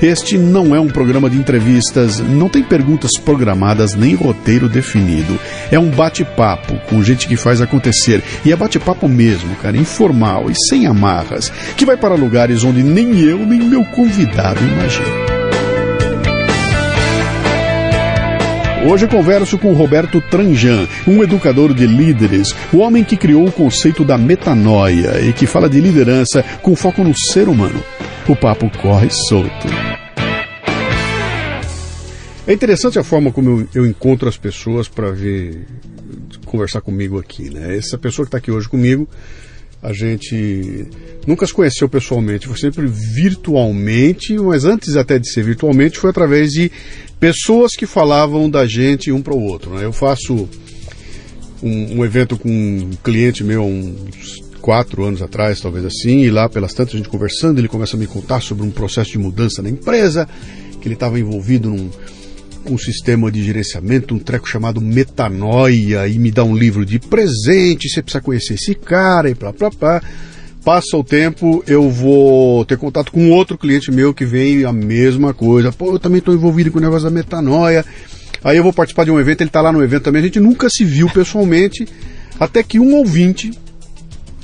Este não é um programa de entrevistas, não tem perguntas programadas nem roteiro definido. É um bate-papo com gente que faz acontecer. E é bate-papo mesmo, cara, informal e sem amarras, que vai para lugares onde nem eu nem meu convidado imaginam. Hoje eu converso com Roberto Tranjan, um educador de líderes, o homem que criou o conceito da metanoia e que fala de liderança com foco no ser humano. O papo corre solto. É interessante a forma como eu, eu encontro as pessoas para vir conversar comigo aqui, né? Essa pessoa que está aqui hoje comigo, a gente nunca se conheceu pessoalmente, foi sempre virtualmente, mas antes até de ser virtualmente foi através de pessoas que falavam da gente um para o outro. Né? Eu faço um, um, evento com um cliente meu uns quatro anos atrás, talvez assim, e lá pelas tantas a gente conversando, ele começa a me contar sobre um processo de mudança na empresa, que ele estava envolvido num um sistema de gerenciamento, um treco chamado Metanoia, e me dá um livro de presente, você precisa conhecer esse cara, e blá blá blá passa o tempo, eu vou ter contato com outro cliente meu que vem a mesma coisa. Pô, eu também estou envolvido com o negócio da metanoia. Aí eu vou participar de um evento, ele está lá no evento também. A gente nunca se viu pessoalmente, até que um ouvinte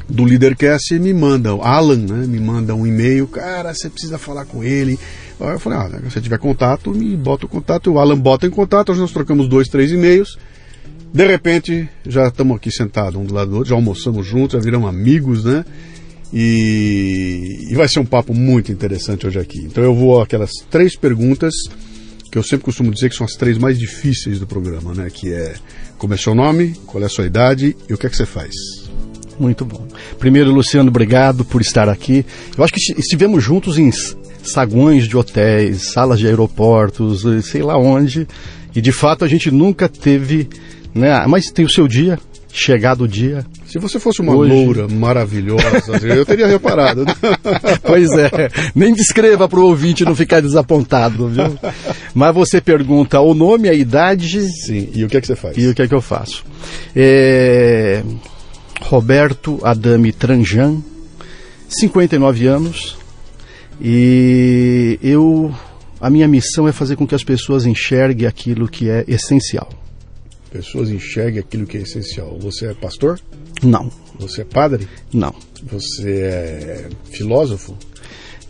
do Leadercast me manda, Alan, né, me manda um e-mail, cara, você precisa falar com ele. Aí eu falei, ah, se tiver contato, me bota o contato. O Alan bota em contato, nós trocamos dois, três e-mails. De repente, já estamos aqui sentados um do lado do outro, já almoçamos juntos, já viramos amigos, né? E, e vai ser um papo muito interessante hoje aqui. Então eu vou aquelas três perguntas que eu sempre costumo dizer que são as três mais difíceis do programa, né? Que é como é seu nome, qual é a sua idade e o que é que você faz. Muito bom. Primeiro, Luciano, obrigado por estar aqui. Eu acho que estivemos juntos em saguões de hotéis, salas de aeroportos, sei lá onde, e de fato a gente nunca teve, né? Mas tem o seu dia, chegado o dia. Se você fosse uma Hoje... loura maravilhosa, eu teria reparado. Né? pois é, nem descreva para o ouvinte não ficar desapontado, viu? Mas você pergunta o nome, a idade. Sim, e o que é que você faz? E o que é que eu faço? É... Roberto Adame Tranjan, 59 anos, e eu. A minha missão é fazer com que as pessoas enxerguem aquilo que é essencial pessoas enxerguem aquilo que é essencial. Você é pastor? Não. Você é padre? Não. Você é filósofo?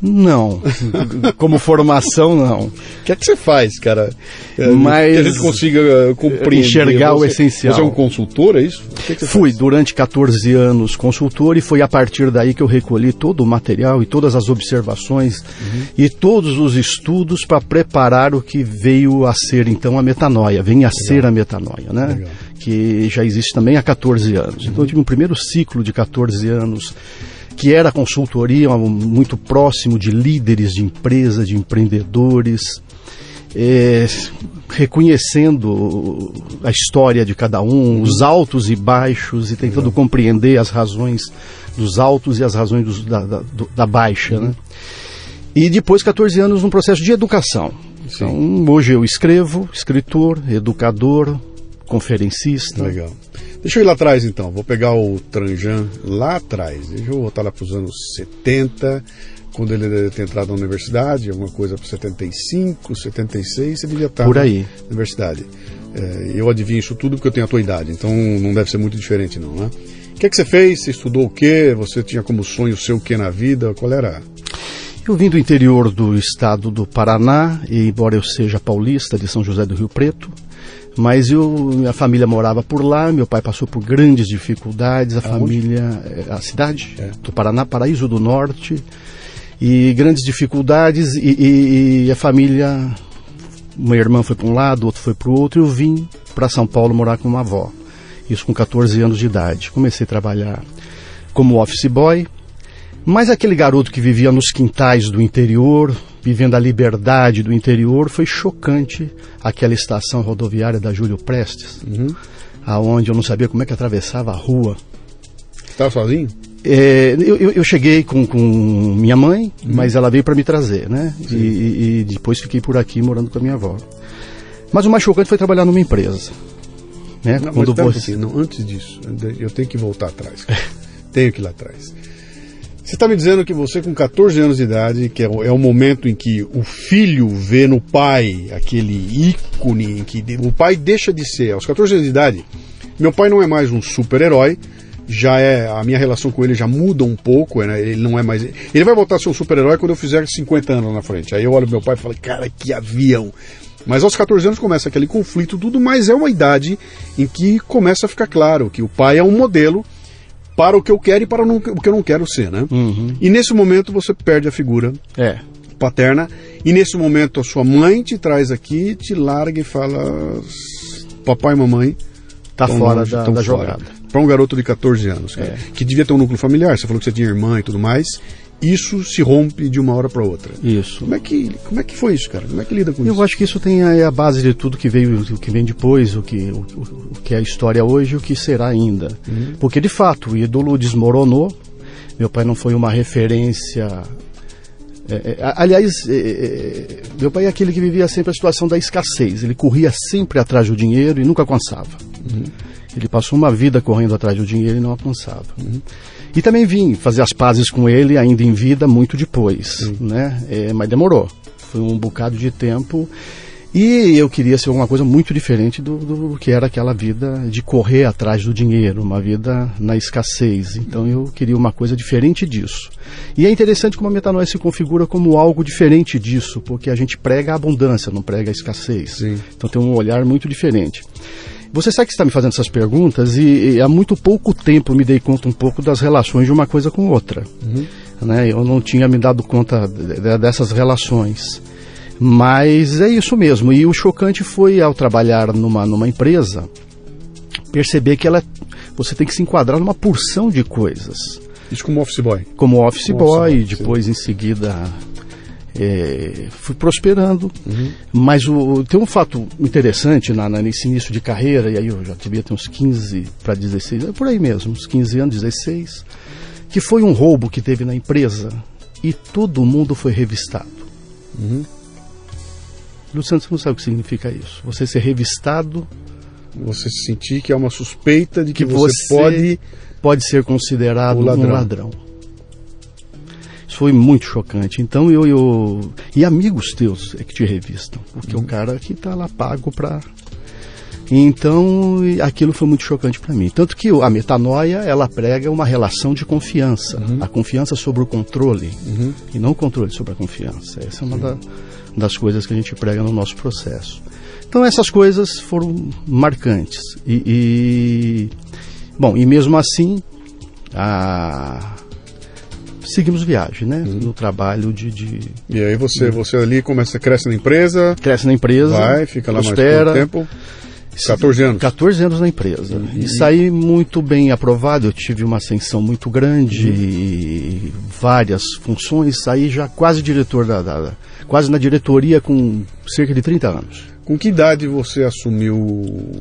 Não. Como formação, não. O que é que você faz, cara? É, Mas que a gente consiga uh, compreender. Enxergar você, o essencial. Você é um consultor, é isso? Que que Fui faz? durante 14 anos consultor e foi a partir daí que eu recolhi todo o material e todas as observações uhum. e todos os estudos para preparar o que veio a ser então a metanoia, vem a Legal. ser a metanoia, né? Legal. Que já existe também há 14 anos. Então eu tive um primeiro ciclo de 14 anos que era consultoria muito próximo de líderes de empresa, de empreendedores, é, reconhecendo a história de cada um, os altos e baixos, e tentando compreender as razões dos altos e as razões dos, da, da, da, baixa. Né? E depois, 14 anos, num processo de educação. Então, hoje eu escrevo, escritor, educador, conferencista. Legal. Deixa eu ir lá atrás então, vou pegar o Tranjan lá atrás, deixa eu voltar lá para os anos 70, quando ele deve ter entrado na universidade, alguma coisa para 75, 76, você devia estar Por aí. na universidade. É, eu adivinho isso tudo porque eu tenho a tua idade, então não deve ser muito diferente não, né? O que, é que você fez? Você estudou o quê? Você tinha como sonho o seu o quê na vida? Qual era? Eu vim do interior do estado do Paraná, e embora eu seja paulista de São José do Rio Preto, mas eu, minha família morava por lá, meu pai passou por grandes dificuldades, a Aonde? família, eh, a cidade é. do Paraná, Paraíso do Norte, e grandes dificuldades, e, e, e a família, uma irmã foi para um lado, outro foi para o outro, e eu vim para São Paulo morar com uma avó, isso com 14 anos de idade. Comecei a trabalhar como office boy, mas aquele garoto que vivia nos quintais do interior, vivendo a liberdade do interior, foi chocante aquela estação rodoviária da Júlio Prestes, Uhum. aonde eu não sabia como é que atravessava a rua. Estava sozinho? É, eu, eu- cheguei com, com minha mãe, mas ela veio para me trazer, né? E, e- e depois fiquei por aqui morando com a minha avó. Mas o mais chocante foi trabalhar numa empresa. Né? Não, Quando você... não, antes disso, eu tenho que voltar atrás. tenho que ir lá atrás. Você está me dizendo que você, com 14 anos de idade, que é o, é o momento em que o filho vê no pai aquele ícone, em que o pai deixa de ser, aos 14 anos de idade, meu pai não é mais um super-herói, já é, a minha relação com ele já muda um pouco, né? ele não é mais. Ele vai voltar a ser um super-herói quando eu fizer 50 anos na frente. Aí eu olho meu pai e falo, cara, que avião. Mas aos 14 anos começa aquele conflito, tudo, mas é uma idade em que começa a ficar claro que o pai é um modelo para o que eu quero e para o que eu não quero ser, né? Uhum. E nesse momento você perde a figura É, paterna, e nesse momento a sua mãe te traz aqui, te larga e fala: Papai e mamãe tá fora longe, da, da fora." jogada. Para um garoto de 14 anos, cara, É. que devia ter um núcleo familiar, você falou que você tinha irmã e tudo mais, isso se rompe de uma hora para outra. Isso. Como é, que, como é que foi isso, cara? Como é que lida com Eu isso? acho que isso tem a, é a base de tudo que veio, o que vem depois, o que, o, o- que é a história hoje o que será ainda. Porque, de fato, o ídolo desmoronou. Meu pai não foi uma referência. é, é, aliás, é, é, meu pai é aquele que vivia sempre a situação da escassez. Ele corria sempre atrás do dinheiro e nunca alcançava. Ele passou uma vida correndo atrás do dinheiro e não alcançava. E também vim fazer as pazes com ele ainda em vida muito depois, né? É, mas demorou. Foi um bocado de tempo. E eu queria ser alguma coisa muito diferente do, do que era aquela vida de correr atrás do dinheiro, uma vida na escassez. Então eu queria uma coisa diferente disso. E é interessante como a metanoia se configura como algo diferente disso, porque a gente prega a abundância, não prega a escassez. Sim. Então tem um olhar muito diferente. Você sabe que está me fazendo essas perguntas e, e há muito pouco tempo me dei conta um pouco das relações de uma coisa com outra. Né? Eu não tinha me dado conta de- de- dessas relações. Mas é isso mesmo. E o chocante foi ao trabalhar numa, numa empresa perceber que ela você tem que se enquadrar numa porção de coisas Isso como office boy. como office Como boy, office boy, e depois em seguida é, fui prosperando. Mas o, tem um fato interessante na, na- nesse início de carreira, e aí eu já devia ter uns 15 para 16, é por aí mesmo, uns 15 anos, 16, que foi um roubo que teve na empresa e todo mundo foi revistado. Luciano, você não sabe o que significa isso. Você ser revistado Você sentir que há uma suspeita de que, que você, você pode. pode ser considerado ladrão. um ladrão. Isso foi muito chocante. Então eu, eu e amigos teus é que te revistam, porque Uhum. o cara que tá lá pago para então aquilo foi muito chocante para mim. Tanto que a metanoia ela prega uma relação de confiança, Uhum. a confiança sobre o controle e não o controle sobre a confiança. Essa é uma da- das coisas que a gente prega no nosso processo. Então essas coisas foram marcantes e, e- bom e mesmo assim a- seguimos viagem, né? Uhum. No trabalho de, de E aí você, você ali começa, cresce na empresa, cresce na empresa, vai, fica lá prospera, mais tempo. 14 anos. 14 anos na empresa. E saí muito bem aprovado. Eu tive uma ascensão muito grande, e várias funções. Saí já quase diretor da, da- quase na diretoria com cerca de 30 anos. Com que idade você assumiu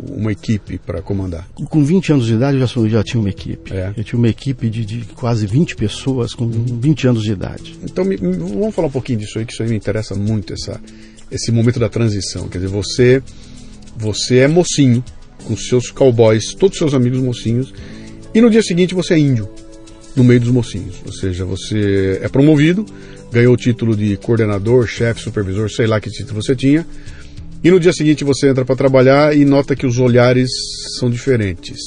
uma equipe para comandar? Com 20 anos de idade eu já, sou- já tinha uma equipe. É. Eu tinha uma equipe de, de quase 20 pessoas com 20 anos de idade. Então me- me- vamos falar um pouquinho disso aí, que isso aí me interessa muito, essa, esse momento da transição. Quer dizer, você, você é mocinho, com seus cowboys, todos seus amigos mocinhos, e no dia seguinte você é índio, no meio dos mocinhos. Ou seja, você é promovido, ganhou o título de coordenador, chefe, supervisor, sei lá que título você tinha, e no dia seguinte você entra para trabalhar e nota que os olhares são diferentes.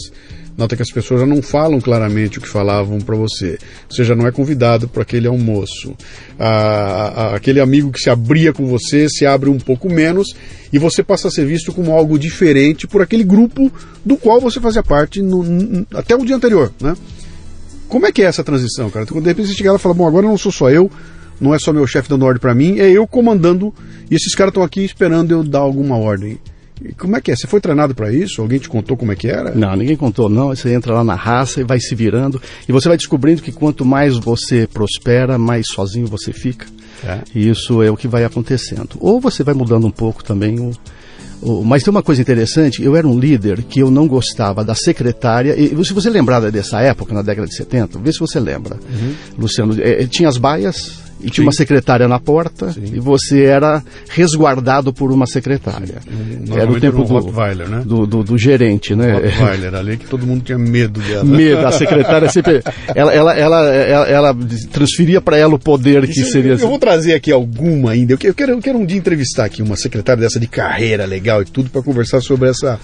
Nota que as pessoas já não falam claramente o que falavam para você. Você já não é convidado para aquele almoço. Ah, aquele amigo que se abria com você se abre um pouco menos e você passa a ser visto como algo diferente por aquele grupo do qual você fazia parte no- n- até o dia anterior, né? Como é que é essa transição, cara? Quando de repente você chega lá e fala, bom, agora não sou só eu, não é só meu chefe dando ordem para mim, é eu comandando e esses caras estão aqui esperando eu dar alguma ordem. E como é que é? Você foi treinado para isso? Alguém te contou como é que era? Não, ninguém contou, não. Você entra lá na raça e vai se virando. E você vai descobrindo que quanto mais você prospera, mais sozinho você fica. É. E isso é o que vai acontecendo. Ou você vai mudando um pouco também o, mas tem uma coisa interessante, eu era um líder que eu não gostava da secretária, e se você lembrar dessa época, na década de 70, vê se você lembra. Uhum. Luciano, é, tinha as baias, e tinha uma secretária na porta Sim. e você era resguardado por uma secretária. Era o tempo do, né? do, do, do, gerente, né? Rottweiler, ali que todo mundo tinha medo dela. Medo, a secretária sempre. Ela, ela, ela, ela, ela transferia para ela o poder Isso, que seria. Eu, eu vou trazer aqui alguma ainda. Eu quero, eu quero um dia entrevistar aqui uma secretária dessa de carreira legal e tudo para conversar sobre essa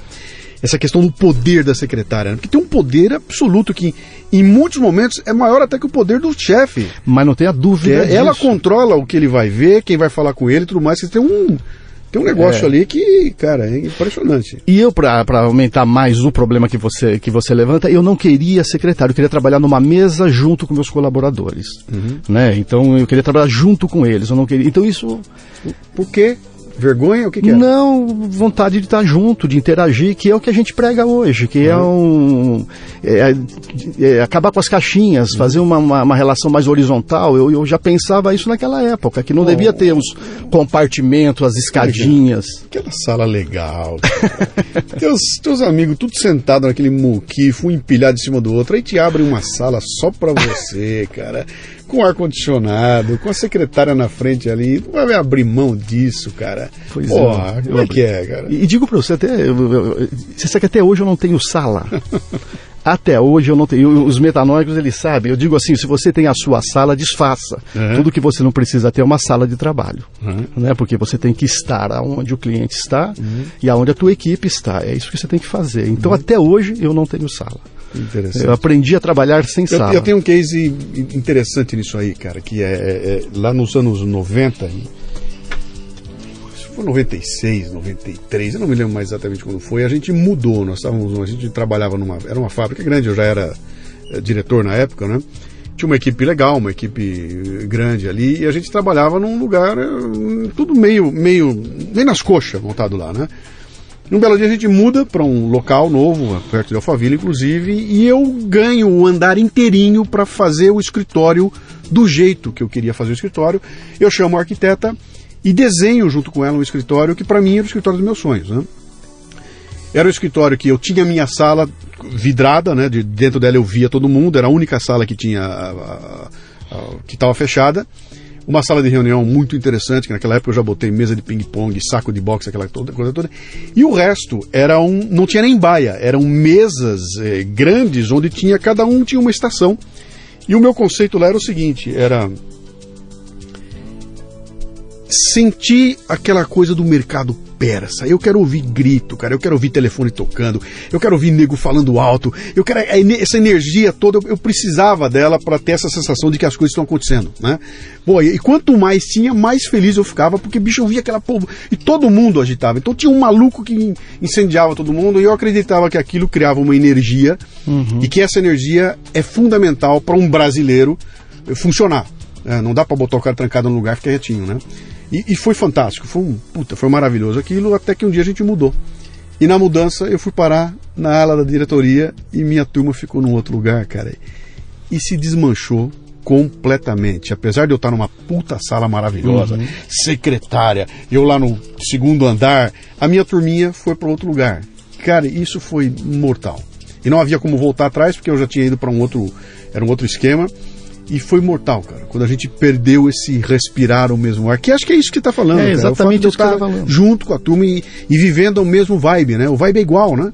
essa questão do poder da secretária, né? porque tem um poder absoluto que em muitos momentos é maior até que o poder do chefe. Mas não tem a dúvida. É, ela controla o que ele vai ver, quem vai falar com ele tudo mais. Você tem um. Tem um negócio é. ali que, cara, é impressionante. E eu, para aumentar mais o problema que você, que você levanta, eu não queria secretário, eu queria trabalhar numa mesa junto com meus colaboradores. Uhum. Né? Então eu queria trabalhar junto com eles. Eu não queria. Então isso. Por quê? Vergonha? O que, que é? Não, vontade de estar junto, de interagir, que é o que a gente prega hoje, que é um. É, é, acabar com as caixinhas, fazer uma, uma, uma, relação mais horizontal. Eu, eu já pensava isso naquela época, que não devia ter os compartimentos, as escadinhas. Aquela sala legal. teus, teus amigos tudo sentado naquele muquifo, um empilhado em cima do outro, aí te abre uma sala só pra você, cara com ar-condicionado, com a secretária na frente ali. Não vai abrir mão disso, cara. Pois Porra, é. como é que é, cara? E, e digo pra você, até. Você sabe que até hoje eu não tenho sala. Até hoje eu não tenho. Os metanóicos eles sabem. Eu digo assim: se você tem a sua sala, desfaça. Uhum. Tudo que você não precisa ter é uma sala de trabalho. Uhum. Né? Porque você tem que estar onde o cliente está uhum. e aonde a tua equipe está. É isso que você tem que fazer. Então, uhum. até hoje, eu não tenho sala. Eu aprendi a trabalhar sem eu, sala. Eu tenho um case interessante nisso aí, cara, que é, é lá nos anos 90, foi 96, 93, eu não me lembro mais exatamente quando foi, a gente mudou, nós estávamos, a gente trabalhava numa, era uma fábrica grande, eu já era é, diretor na época, né? Tinha uma equipe legal, uma equipe grande ali, e a gente trabalhava num lugar, eh, tudo meio, meio, nem nas coxas montado lá, né? Um belo dia a gente muda para um local novo, perto de Alphaville, inclusive, e eu ganho o andar inteirinho para fazer o escritório do jeito que eu queria fazer o escritório. Eu chamo a arquiteta e desenho junto com ela um escritório que para mim era o escritório dos meus sonhos. Né? Era o escritório que eu tinha minha sala vidrada, né? De, dentro dela eu via todo mundo, era a única sala que tinha a, a, a, que estava fechada. Uma sala de reunião muito interessante, que naquela época eu já botei mesa de ping-pong, saco de boxe, aquela toda, coisa toda. E o resto era um. não tinha nem baia, eram mesas eh, grandes onde tinha, cada um tinha uma estação. E o meu conceito lá era o seguinte: era sentir aquela coisa do mercado persa. Eu quero ouvir grito, cara. Eu quero ouvir telefone tocando. Eu quero ouvir nego falando alto. Eu quero essa energia toda. Eu, precisava dela para ter essa sensação de que as coisas estão acontecendo, né? Bom, e, quanto mais tinha, mais feliz eu ficava, porque bicho eu via aquela povo e todo mundo agitava. Então tinha um maluco que incendiava todo mundo e eu acreditava que aquilo criava uma energia uhum. e que essa energia é fundamental para um brasileiro funcionar. É, não dá para botar o cara trancado no lugar e ficar quietinho, né? E, e, foi fantástico, foi um, puta, foi maravilhoso aquilo, até que um dia a gente mudou. E na mudança eu fui parar na ala da diretoria e minha turma ficou num outro lugar, cara. E se desmanchou completamente. Apesar de eu estar numa puta sala maravilhosa, uhum. secretária, eu lá no segundo andar, a minha turminha foi para outro lugar. Cara, isso foi mortal. E não havia como voltar atrás porque eu já tinha ido para um outro, era um outro esquema. E foi mortal, cara. Quando a gente perdeu esse respirar o mesmo ar. Que acho que é isso que está falando. É exatamente isso que está falando. Junto com a turma e, e, vivendo o mesmo vibe, né? O vibe é igual, né?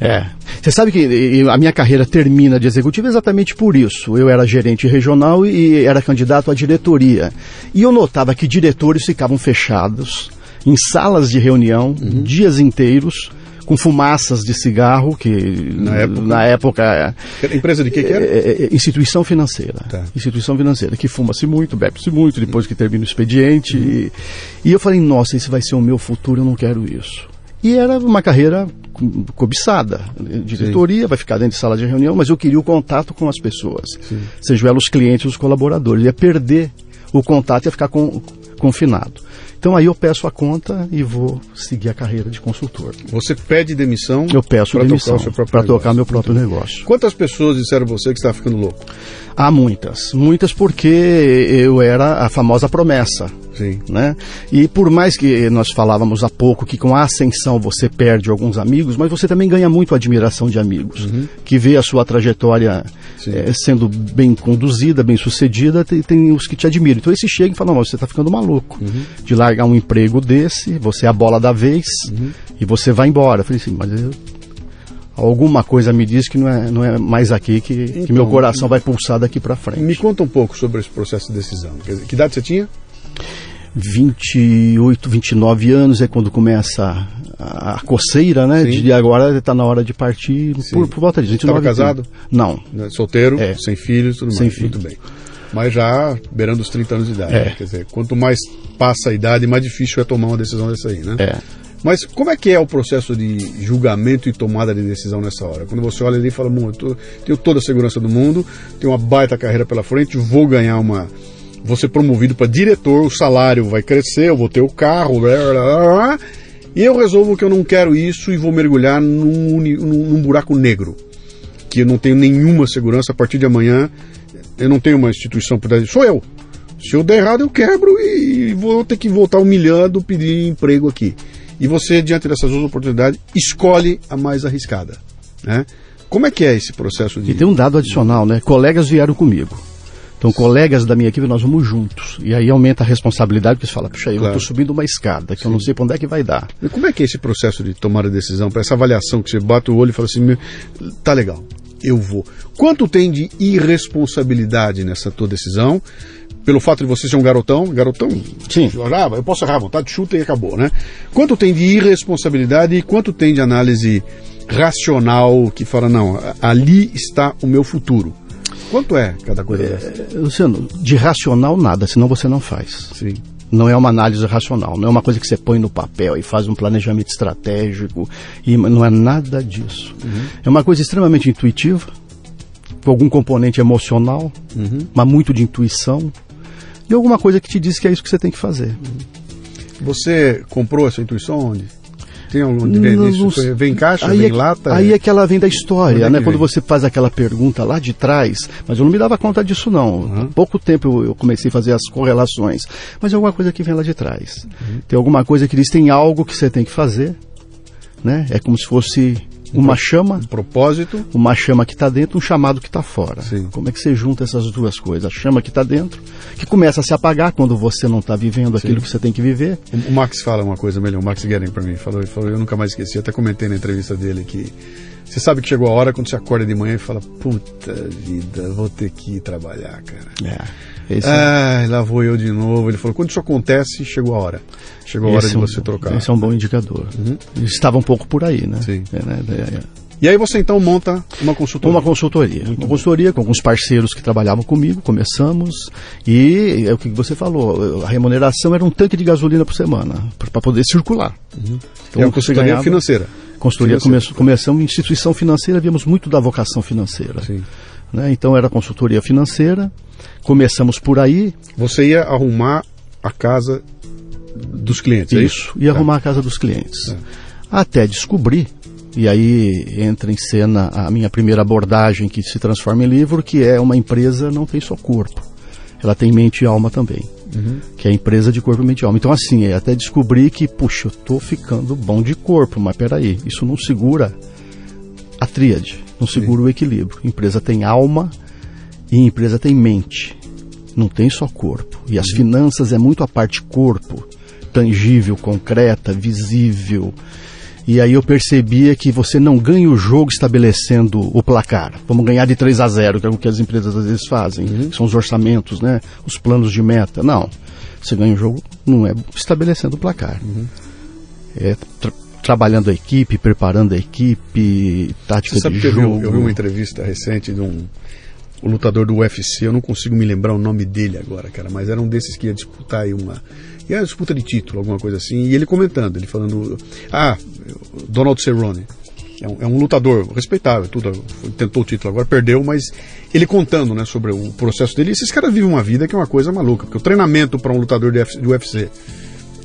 É. Você sabe que a minha carreira termina de executivo exatamente por isso. Eu era gerente regional e era candidato à diretoria. E eu notava que diretores ficavam fechados em salas de reunião uhum. dias inteiros com fumaças de cigarro, que na época, na época empresa de que, que era? É, é, é, instituição financeira. Tá. Instituição financeira, que fuma-se muito, bebe-se muito, depois que termina o expediente. Uhum. E, e eu falei, nossa, esse vai ser o meu futuro, eu não quero isso. E era uma carreira cobiçada. Diretoria, Sim. vai ficar dentro de sala de reunião, mas eu queria o contato com as pessoas. Sim. Sejam elas os clientes, os colaboradores. Ia perder o contato, ia ficar com, confinado. Então aí eu peço a conta e vou seguir a carreira de consultor. Você pede demissão? Eu peço demissão para tocar meu próprio negócio. Quantas pessoas disseram você que está ficando louco? Há muitas. Muitas porque eu era a famosa promessa. Sim. Né? E por mais que nós falávamos há pouco que com a ascensão você perde alguns amigos, mas você também ganha muito a admiração de amigos, uhum. que vê a sua trajetória é, sendo bem conduzida, bem sucedida, tem, tem, os que te admiram. Então esse chega e fala, não, você está ficando maluco uhum. de largar um emprego desse, você é a bola da vez uhum. e você vai embora. Eu falei assim, mas eu, alguma coisa me diz que não é, não é mais aqui que, então, que meu coração vai pulsar daqui para frente. Me conta um pouco sobre esse processo de decisão. que idade você tinha? 28, 29 anos é quando começa a, a coceira, né? Sim. De agora está na hora de partir por, por, volta de 29 Estava casado? Não. Né, solteiro, é. sem filhos, tudo sem mais. Filho. Muito bem. Mas já beirando os 30 anos de idade. É. Né? Quer dizer, quanto mais passa a idade, mais difícil é tomar uma decisão dessa aí, né? É. Mas como é que é o processo de julgamento e tomada de decisão nessa hora? Quando você olha ali e fala, eu tô, tenho toda a segurança do mundo, tenho uma baita carreira pela frente, vou ganhar uma, vou ser promovido para diretor, o salário vai crescer, eu vou ter o carro, blá, blá, blá, e eu resolvo que eu não quero isso e vou mergulhar num, num, buraco negro, que eu não tenho nenhuma segurança a partir de amanhã, eu não tenho uma instituição por sou eu. Se eu der errado, eu quebro e vou ter que voltar humilhando, pedir emprego aqui. E você, diante dessas duas oportunidades, escolhe a mais arriscada. Né? Como é que é esse processo de. E tem um dado adicional, né? Colegas vieram comigo. Então, colegas da minha equipe, nós vamos juntos. E aí aumenta a responsabilidade, porque você fala, puxa, eu claro. estou subindo uma escada, que Sim. eu não sei para onde é que vai dar. E como é que é esse processo de tomar a decisão, para essa avaliação que você bate o olho e fala assim, tá legal, eu vou. Quanto tem de irresponsabilidade nessa tua decisão? Pelo fato de você ser um garotão, garotão, Sim. eu posso errar à vontade, chuta e acabou, né? Quanto tem de irresponsabilidade e quanto tem de análise racional que fala, não, ali está o meu futuro? Quanto é cada coisa é, dessa? Luciano, de racional nada, senão você não faz. Sim. Não é uma análise racional, não é uma coisa que você põe no papel e faz um planejamento estratégico, e não é nada disso. Uhum. É uma coisa extremamente intuitiva, com algum componente emocional, uhum. mas muito de intuição, e alguma coisa que te diz que é isso que você tem que fazer. Uhum. Você comprou essa intuição onde? Tem onde vende isso? Vem em caixa, aí vem é, lata? Aí é que ela vem da história, né? Quando você faz aquela pergunta lá de trás, mas eu não me dava conta disso não. Uhum. pouco tempo eu comecei a fazer as correlações. Mas é alguma coisa que vem lá de trás. Uhum. Tem alguma coisa que diz, tem algo que você tem que fazer, né? É como se fosse uma um chama. Um propósito. Uma chama que está dentro, um chamado que está fora. Sim. Como é que você junta essas duas coisas? A chama que está dentro, que começa a se apagar quando você não está vivendo aquilo Sim. que você tem que viver. O, Max fala uma coisa melhor, o Max Guerin para mim, falou, falou, eu nunca mais esqueci, até comentei na entrevista dele que você sabe que chegou a hora quando você acorda de manhã e fala, puta vida, vou ter que ir trabalhar, cara. É. Esse ah, é... lá vou eu de novo. Ele falou: quando isso acontece, chegou a hora. Chegou a hora de é você trocar. Esse é um bom indicador. Uhum. Estava um pouco por aí, né? Sim. É, né? É, e aí você então monta uma consultoria? Uma consultoria. Muito uma consultoria com alguns parceiros que trabalhavam comigo, começamos. E é o que você falou, a remuneração era um tanque de gasolina por semana, para poder circular. Uhum. Então, é uma consultoria ganhava, financeira. Consultoria financeira. Come, começamos em instituição financeira, víamos muito da vocação financeira. Sim. Né? Então era consultoria financeira, começamos por aí. Você ia arrumar a casa dos clientes, isso, é isso? Ia tá. arrumar a casa dos clientes. É. Até descobrir, e aí entra em cena a minha primeira abordagem que se transforma em livro, que é uma empresa não tem só corpo, ela tem mente e alma também. Uhum. Que é a empresa de corpo, mente e alma. Então, assim, é até descobrir que, puxa, eu tô ficando bom de corpo, mas peraí, isso não segura a tríade, não segura Sim. o equilíbrio. Empresa tem alma e empresa tem mente. Não tem só corpo. E as uhum. finanças é muito a parte corpo, tangível, concreta, visível. E aí eu percebia que você não ganha o jogo estabelecendo o placar. Vamos ganhar de 3 a 0, que é o que as empresas às vezes fazem. Uhum. São os orçamentos, né? Os planos de meta. Não. Você ganha o jogo não é estabelecendo o placar. Uhum. É trabalhando a equipe, preparando a equipe, tática Você sabe de que jogo. Eu vi, eu vi uma entrevista recente de um o lutador do UFC, eu não consigo me lembrar o nome dele agora, cara, mas era um desses que ia disputar aí uma. Ia disputa de título, alguma coisa assim, e ele comentando, ele falando. Ah, Donald Cerrone. É um, é um lutador respeitável, tudo, tentou o título, agora perdeu, mas ele contando né, sobre o processo dele. Esses caras vivem uma vida que é uma coisa maluca, porque o treinamento para um lutador do UFC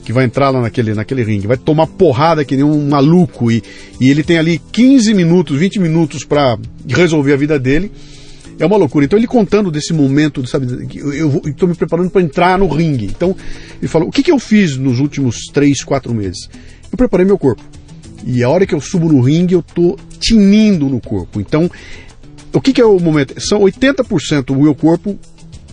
que vai entrar lá naquele, naquele ringue, vai tomar porrada que nem um maluco e, e ele tem ali 15 minutos, 20 minutos para resolver a vida dele. É uma loucura. Então ele contando desse momento, sabe, eu estou me preparando para entrar no ringue. Então ele falou: o que, que eu fiz nos últimos 3, 4 meses? Eu preparei meu corpo. E a hora que eu subo no ringue, eu tô tinindo no corpo. Então, o que, que é o momento? São 80% o meu corpo,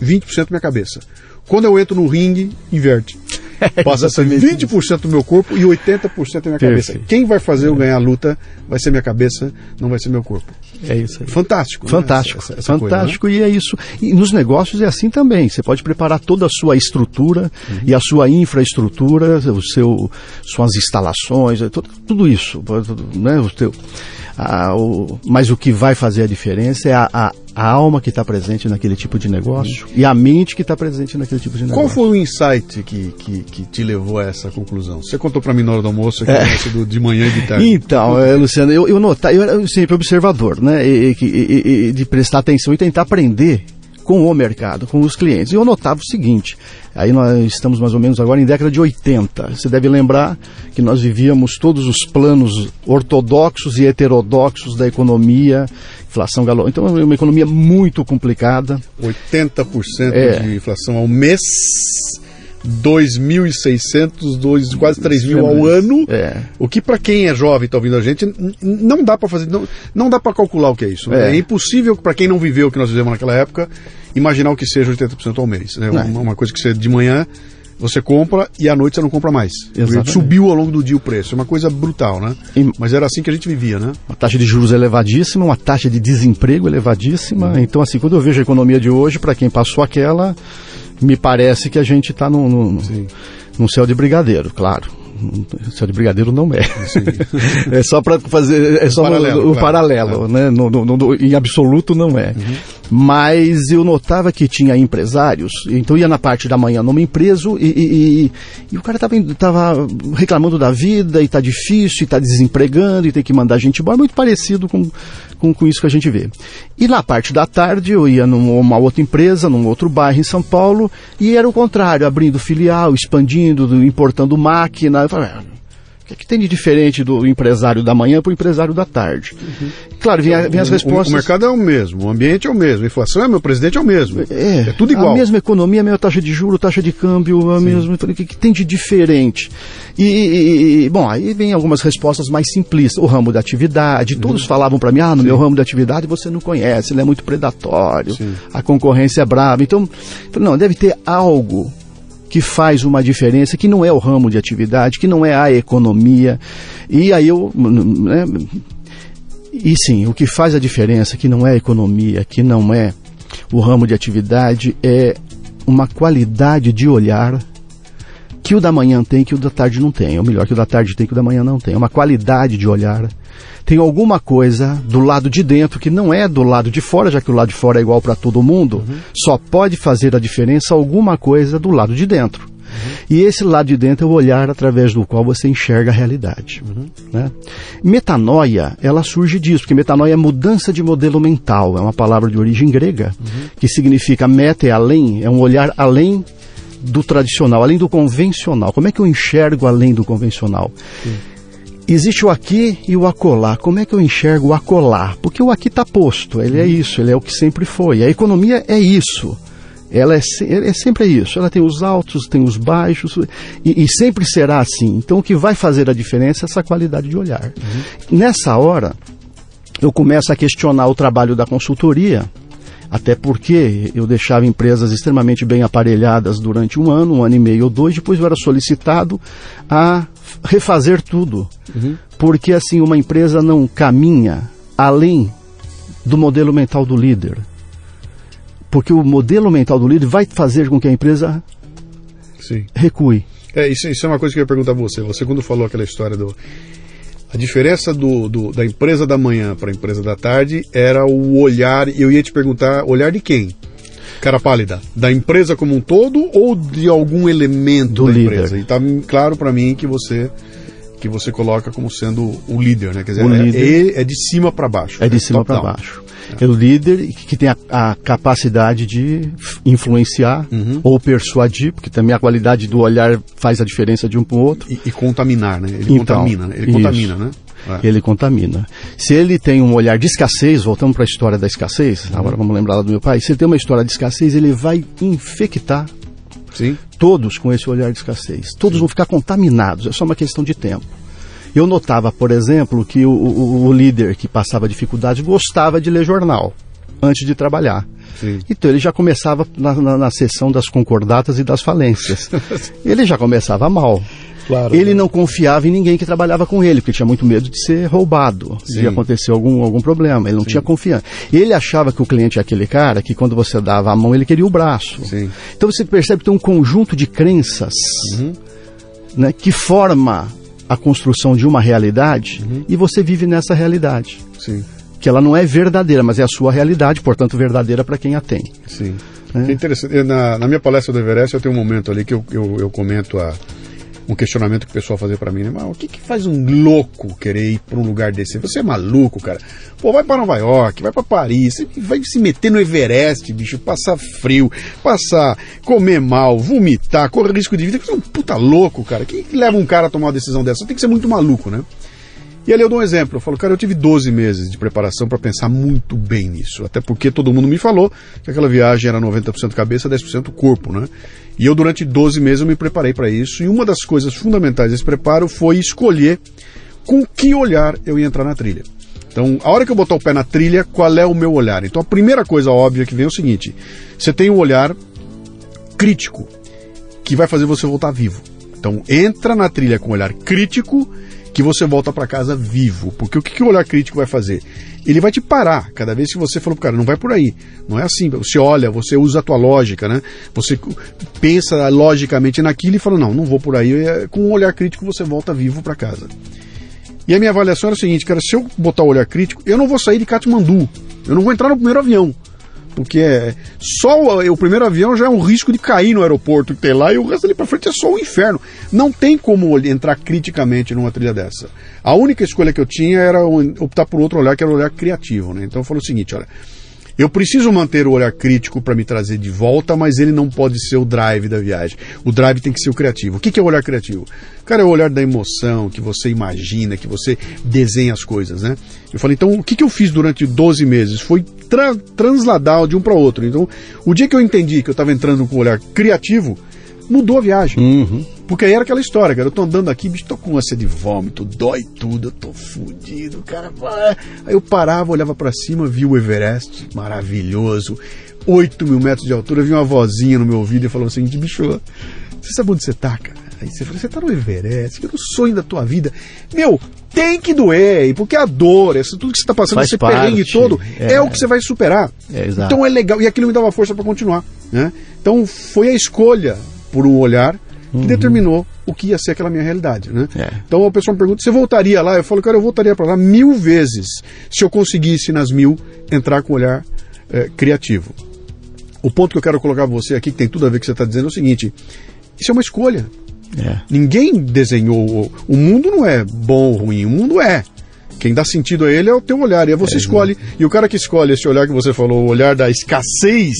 20% minha cabeça. Quando eu entro no ringue, inverte. Passa a ser 20% do meu corpo e 80% da minha cabeça. Quem vai fazer eu ganhar a luta vai ser minha cabeça, não vai ser meu corpo. É isso aí. Fantástico. Né? Fantástico. Essa, essa Fantástico coisa, né? e é isso. E nos negócios é assim também. Você pode preparar toda a sua estrutura uhum. e a sua infraestrutura, o seu, suas instalações, tudo, tudo isso. Né? O teu, a, o, mas o que vai fazer a diferença é a, a, a alma que está presente naquele tipo de negócio uhum. e a mente que está presente naquele tipo de negócio. Qual foi o insight que, que, que te levou a essa conclusão? Você contou para mim na hora do almoço que é. do, de manhã e de tarde. Então, é, Luciano, eu, eu notava, eu era sempre observador, né? E, e, e, de prestar atenção e tentar aprender com o mercado, com os clientes. E eu notava o seguinte: aí nós estamos mais ou menos agora em década de 80. Você deve lembrar que nós vivíamos todos os planos ortodoxos e heterodoxos da economia, inflação galop. Então é uma economia muito complicada. 80% é. de inflação ao mês. 2.600, quase 3 mil ao ano. É. O que para quem é jovem está ouvindo a gente, não dá para fazer, não, não dá para calcular o que é isso. Né? É, é impossível para quem não viveu o que nós vivemos naquela época imaginar o que seja 80% ao mês. Né? Uma, uma, coisa que você de manhã você compra e à noite você não compra mais. Exatamente. Subiu ao longo do dia o preço. É uma coisa brutal, né? E, Mas era assim que a gente vivia, né? Uma taxa de juros elevadíssima, uma taxa de desemprego elevadíssima. Uhum. Então, assim, quando eu vejo a economia de hoje, para quem passou aquela, me parece que a gente está num, num, num céu de brigadeiro, claro. Céu de brigadeiro não é. é só para fazer. É só o paralelo, no, o claro. paralelo é. né? No, no, no, em absoluto não é. Uhum. Mas eu notava que tinha empresários, então ia na parte da manhã numa empresa e, e, e, e o cara estava reclamando da vida e tá difícil, e tá desempregando e tem que mandar gente embora, muito parecido com, com, com isso que a gente vê. E na parte da tarde eu ia numa outra empresa, num outro bairro em São Paulo, e era o contrário, abrindo filial, expandindo, importando máquina. Eu falei, ah, que, que tem de diferente do empresário da manhã para o empresário da tarde? Uhum. Claro, vem, vem as respostas. O, o, mercado é o mesmo, o ambiente é o mesmo, a inflação é meu presidente é o mesmo. É, é tudo igual. A mesma economia, a mesma taxa de juro, taxa de câmbio, a mesma. O que, que tem de diferente? E, e, e, bom, aí vem algumas respostas mais simplistas. O ramo da atividade, uhum. todos falavam para mim, ah, no Sim. meu ramo de atividade você não conhece, ele é muito predatório, Sim. a concorrência é brava. Então, não, deve ter algo que faz uma diferença, que não é o ramo de atividade, que não é a economia. E aí eu. Né, e sim, o que faz a diferença, que não é a economia, que não é o ramo de atividade, é uma qualidade de olhar que o da manhã tem que o da tarde não tem. Ou melhor, que o da tarde tem que o da manhã não tem. É uma qualidade de olhar. Tem alguma coisa do lado de dentro que não é do lado de fora, já que o lado de fora é igual para todo mundo. Uhum. Só pode fazer a diferença alguma coisa do lado de dentro. Uhum. E esse lado de dentro é o olhar através do qual você enxerga a realidade. Uhum. Né? Metanoia, ela surge disso, porque metanoia é mudança de modelo mental, é uma palavra de origem grega, uhum. que significa meta é além, é um olhar além do tradicional, além do convencional. Como é que eu enxergo além do convencional? Existe o aqui e o acolá. Como é que eu enxergo o acolá? Porque o aqui está posto, ele é isso, ele é o que sempre foi. A economia é isso. Ela é, é sempre isso. Ela tem os altos, tem os baixos, e, e, sempre será assim. Então, o que vai fazer a diferença é essa qualidade de olhar. Uhum. Nessa hora, eu começo a questionar o trabalho da consultoria, até porque eu deixava empresas extremamente bem aparelhadas durante um ano, um ano e meio ou dois, depois eu era solicitado a refazer tudo. Uhum. Porque assim, uma empresa não caminha além do modelo mental do líder. Porque o modelo mental do líder vai fazer com que a empresa Sim. recue. É, isso, isso é uma coisa que eu ia perguntar a você. Você quando falou aquela história do a diferença do, do, da empresa da manhã para a empresa da tarde era o olhar, eu ia te perguntar, olhar de quem? Cara pálida, da empresa como um todo ou de algum elemento do da líder. empresa? E está claro para mim que você que você coloca como sendo o líder, né? Quer dizer, O é, líder. é- é de cima para baixo. É de cima para baixo. É o líder que tem a, a capacidade de influenciar Uhum. ou persuadir, porque também a qualidade do olhar faz a diferença de um para o outro. E, e contaminar, né? Ele Então, contamina, né? Ele isso. contamina, né? É. Ele contamina. Se ele tem um olhar de escassez, voltamos para a história da escassez, Uhum. agora vamos lembrar lá do meu pai. Se ele tem uma história de escassez, ele vai infectar Sim. todos com esse olhar de escassez. Todos vão ficar contaminados, é só uma questão de tempo. Eu notava, por exemplo, que o, o- o líder que passava dificuldade gostava de ler jornal antes de trabalhar. Sim. Então ele já começava na, na, na sessão das concordatas e das falências. ele já começava mal. Claro. Ele não confiava em ninguém que trabalhava com ele, porque tinha muito medo de ser roubado, Sim. de acontecer algum, algum problema. Ele não tinha confiança. Ele achava que o cliente é aquele cara que quando você dava a mão, ele queria o braço. Sim. Então você percebe que tem um conjunto de crenças Uhum. né, que forma a construção de uma realidade Uhum. e você vive nessa realidade. Sim. Que ela não é verdadeira, mas é a sua realidade, portanto verdadeira para quem a tem. Sim. É. Interessante. Na, na minha palestra do Everest, eu tenho um momento ali que eu, eu, eu comento a, um questionamento que o pessoal fazia pra mim, né? Mas o que, que faz um louco querer ir pra um lugar desse? Você é maluco, cara. Pô, vai pra Nova York, vai pra Paris, vai se meter no Everest, bicho, passar frio, passar, comer mal, vomitar, correr risco de vida. Você é um puta louco, cara. Que leva um cara a tomar uma decisão dessa? Tem que ser muito maluco, né? E ali eu dou um exemplo. Eu falo, cara, eu tive 12 meses de preparação para pensar muito bem nisso. Até porque todo mundo me falou que aquela viagem era 90% cabeça, 10% corpo, né? E eu, durante 12 meses, eu me preparei para isso. E uma das coisas fundamentais desse preparo foi escolher com que olhar eu ia entrar na trilha. Então, a hora que eu botar o pé na trilha, qual é o meu olhar? Então, a primeira coisa óbvia que vem é o seguinte: você tem um olhar crítico que vai fazer você voltar vivo. Então, entra na trilha com um olhar crítico que você volta para casa vivo. Porque o que, que o olhar crítico vai fazer? Ele vai te parar cada vez que você falou cara, não vai por aí. Não é assim. Você olha, você usa a tua lógica, né? Você pensa logicamente naquilo e fala, não, não vou por aí. E, Com um olhar crítico você volta vivo para casa. E a minha avaliação era o seguinte, cara, se eu botar o olhar crítico, eu não vou sair de Katmandu. Eu não vou entrar no primeiro avião. Porque é- só o, o primeiro avião já é um risco de cair no aeroporto que tem lá e o resto ali pra frente é só o inferno. Não tem como entrar criticamente numa trilha dessa. A única escolha que eu tinha era optar por outro olhar, que era o olhar criativo. Né? Então eu falo o seguinte, olha, eu preciso manter o olhar crítico para me trazer de volta, mas ele não pode ser o drive da viagem. O drive tem que ser o criativo. O que que é o olhar criativo? Cara, é o olhar da emoção, que você imagina, que você desenha as coisas, né? Eu falei, então, o que que eu fiz durante 12 meses? Foi tra transladar de um para outro. Então, o dia que eu entendi que eu estava entrando com o olhar criativo, mudou a viagem. Uhum. Porque aí era aquela história, cara. Eu tô andando aqui, bicho, tô com ânsia de vômito, dói tudo, eu tô fudido, cara. vai. Aí eu parava, olhava pra cima, vi o Everest, maravilhoso, 8 mil metros de altura, vi uma vozinha no meu ouvido e falou assim: bicho, você sabe onde você tá, cara? Aí você falou, você tá no Everest, que é o sonho da tua vida. Meu, tem que doer, e porque a dor, essa, tudo que você tá passando, Faz esse perrengue parte, todo, é. é. o que você vai superar. É, então é legal, e aquilo me dava força pra continuar. Né? Então foi a escolha por um olhar que determinou o que ia ser aquela minha realidade. Né? É. Então a pessoa me pergunta: você voltaria lá? Eu falo, cara, eu voltaria para lá mil vezes se eu conseguisse nas mil entrar com um olhar eh, criativo. O ponto que eu quero colocar pra você aqui, que tem tudo a ver com o que você está dizendo, é o seguinte: isso é uma escolha. É. Ninguém desenhou. o- mundo não é bom ou ruim, o mundo é. Quem dá sentido a ele é o teu olhar, e aí você escolhe. E o cara que escolhe esse olhar que você falou, o olhar da escassez,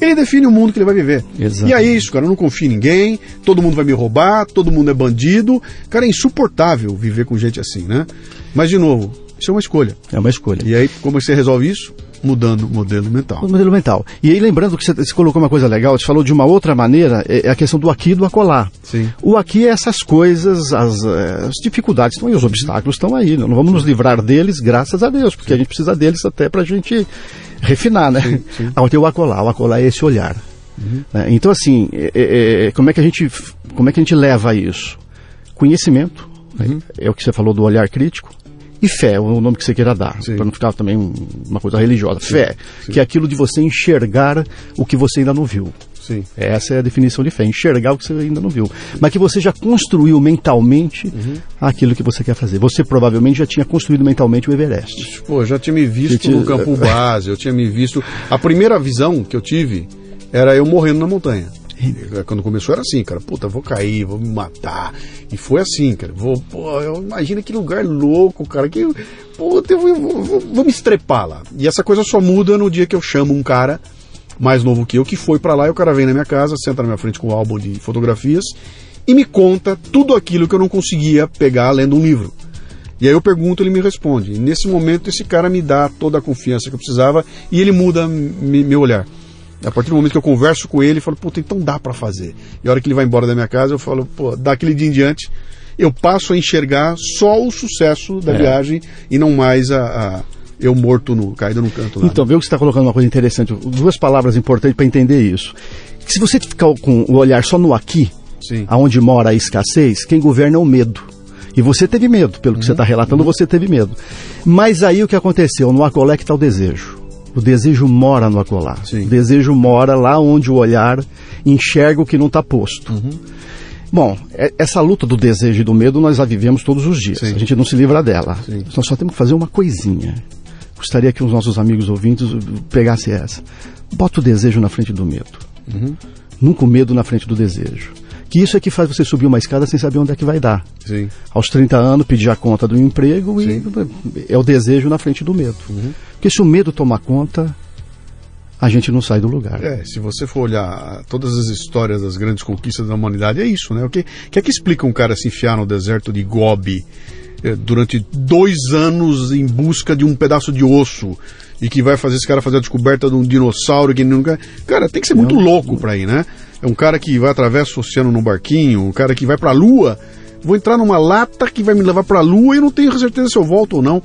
ele define o mundo que ele vai viver. Exato. E é isso, cara. Eu não confio em ninguém, todo mundo vai me roubar, todo mundo é bandido. Cara, é insuportável viver com gente assim, né? Mas, de novo, isso é uma escolha. É uma escolha. E aí, como você resolve isso? Mudando o modelo mental. O modelo mental. E aí, lembrando que você, colocou uma coisa legal, você falou de uma outra maneira, é é a questão do aqui e do acolá. Sim. O aqui é essas coisas, as, eh, as dificuldades estão aí, os obstáculos estão aí. Não vamos nos livrar deles, graças a Deus, porque a gente precisa deles até para a gente refinar, né? Ao ter o acolá. O acolá é esse olhar. né? Então, assim, é- é- é- como, é que a gente, como é que a gente leva isso? Conhecimento, né? é o que você falou do olhar crítico. E fé, o nome que você queira dar, Sim. para não ficar também um- uma coisa religiosa. fé, que é aquilo de você enxergar o que você ainda não viu. Sim. Essa é a definição de fé, enxergar o que você ainda não viu. Mas que você já construiu mentalmente aquilo que você quer fazer. Você provavelmente já tinha construído mentalmente o Everest. Pô, eu já tinha me visto no campo base, eu tinha me visto. A primeira visão que eu tive era eu morrendo na montanha. Quando começou era assim, cara, puta, vou cair, vou me matar. E foi assim, cara. Vou, pô, imagina que lugar louco, cara. Que, puta, eu vou, vou, vou me estrepar lá. E essa coisa só muda no dia que eu chamo um cara mais novo que eu, que foi para lá e o cara vem na minha casa, senta na minha frente com um álbum de fotografias e me conta tudo aquilo que eu não conseguia pegar lendo um livro. E aí eu pergunto, ele me responde. E nesse momento esse cara me dá toda a confiança que eu precisava e ele muda meu olhar. A partir do momento que eu converso com ele, eu falo, puta, então dá para fazer. E a hora que ele vai embora da minha casa, eu falo, pô, daquele dia em diante, eu passo a enxergar só o sucesso da é. viagem e não mais a, a, eu morto no caído no canto lá. Então, vê que você está colocando uma coisa interessante, duas palavras importantes para entender isso. Se você ficar com o olhar só no aqui, Sim. aonde mora a escassez, quem governa é o medo. E você teve medo, pelo que você está uhum. relatando, você teve medo. Mas aí o que aconteceu? No acolé que está o desejo. O desejo mora no acolá. Sim. O desejo mora lá onde o olhar enxerga o que não está posto. Uhum. Bom, é, essa luta do desejo e do medo nós a vivemos todos os dias. Sim. A gente não se livra dela. Sim. Nós só temos que fazer uma coisinha. Gostaria que os nossos amigos ouvintes pegassem essa. Bota o desejo na frente do medo. Uhum. Nunca o medo na frente do desejo. Que isso é que faz você subir uma escada sem saber onde é que vai dar. Sim. Aos 30 anos, pedir a conta do emprego Sim. e é o desejo na frente do medo. Uhum. Porque se o medo tomar conta, a gente não sai do lugar. É, se você for olhar todas as histórias das grandes conquistas da humanidade, é isso, né? O que, que é que explica um cara se enfiar no deserto de Gobi eh, durante dois anos em busca de um pedaço de osso e que vai fazer esse cara fazer a descoberta de um dinossauro que nunca. Cara, tem que ser muito louco para ir, né? É um cara que vai atravessa o oceano num barquinho, um cara que vai para a lua. Vou entrar numa lata que vai me levar para a lua e não tenho certeza se eu volto ou não.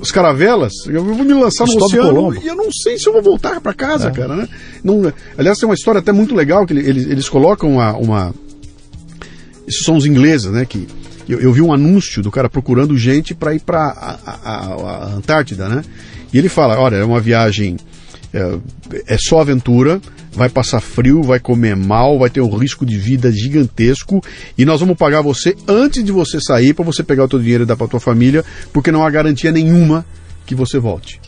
As caravelas, eu vou me lançar no oceano e eu não sei se eu vou voltar para casa, é. cara, né? Não, aliás, tem uma história até muito legal que eles, eles colocam uma, uma... Esses são os ingleses, né? Que eu, eu, vi um anúncio do cara procurando gente para ir para a, a, a, Antártida, né? E ele fala, olha, é uma viagem é, é só aventura, vai passar frio, vai comer mal, vai ter um risco de vida gigantesco e nós vamos pagar você antes de você sair para você pegar o teu dinheiro e dar para tua família, porque não há garantia nenhuma que você volte.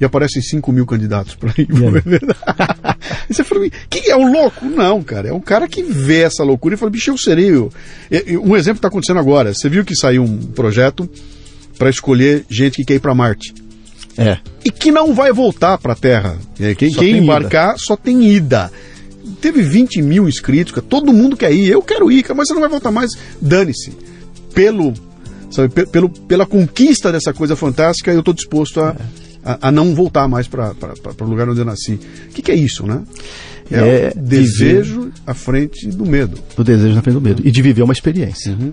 E aparecem 5 mil candidatos para ir. e você fala, quem é o louco? Não, cara, é um cara que vê essa loucura e fala, bicho, eu serei. Eu. Um exemplo está acontecendo agora. Você viu que saiu um projeto para escolher gente que quer ir para Marte. É. E que não vai voltar para a Terra. É, quem, quem embarcar ida. só tem ida. Teve 20 mil inscritos, todo mundo quer ir. Eu quero ir, mas você não vai voltar mais. Dane-se. Pelo, sabe, pelo, pela conquista dessa coisa fantástica, eu estou disposto a, é. a, a, não voltar mais para o lugar onde eu nasci. O que, que é isso, né? É, é desejo viver... à frente do medo. Do desejo na frente do medo. E de viver uma experiência. Uhum.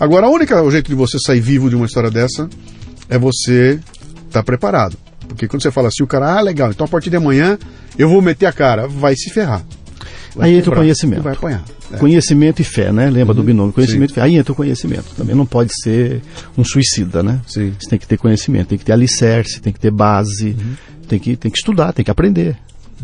Agora, a única o jeito de você sair vivo de uma história dessa é você tá preparado. Porque quando você fala assim, o cara, ah, legal, então a partir de amanhã eu vou meter a cara, vai se ferrar. Vai Aí entra o conhecimento. Vai apanhar. É. Conhecimento e fé, né? Lembra uhum, do binômio? Conhecimento sim. e fé. Aí entra o conhecimento. Também não pode ser um suicida, né? Sim. Você tem que ter conhecimento, tem que ter alicerce, tem que ter base, uhum. tem, que, tem que estudar, tem que aprender.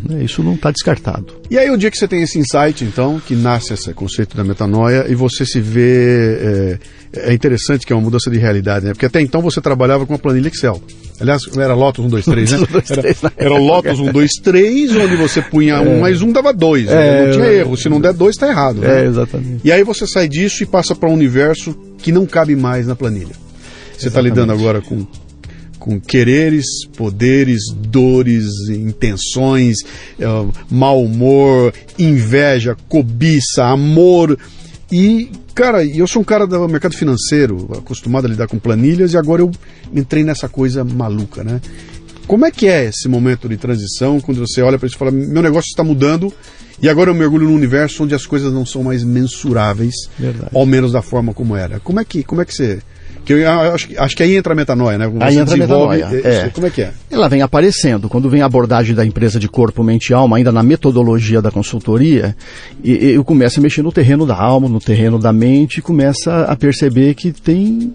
Né? Isso não está descartado. E aí o dia que você tem esse insight, então, que nasce esse conceito da metanoia e você se vê... É, é interessante que é uma mudança de realidade, né? Porque até então você trabalhava com uma planilha Excel. Aliás, era Lotus 1, 2, 3, né? Era, era Lotus 1, 2, 3, onde você punha um é. mais um, dava dois. Né? É, não tinha erro. Se não der dois, está errado. Né? É, exatamente. E aí você sai disso e passa para um universo que não cabe mais na planilha. Você está lidando agora com com quereres, poderes, dores, intenções, uh, mau humor, inveja, cobiça, amor. E, cara, eu sou um cara do mercado financeiro, acostumado a lidar com planilhas, e agora eu entrei nessa coisa maluca, né? Como é que é esse momento de transição, quando você olha para isso e fala, meu negócio está mudando, e agora eu mergulho num universo onde as coisas não são mais mensuráveis, Verdade. ao menos da forma como era. Como é que, como é que você que eu acho, acho que aí entra a metanoia, né? Você aí entra a metanoia. É. Como é que é? Ela vem aparecendo. Quando vem a abordagem da empresa de corpo, mente e alma, ainda na metodologia da consultoria, e, eu começo a mexer no terreno da alma, no terreno da mente, e começa a perceber que tem,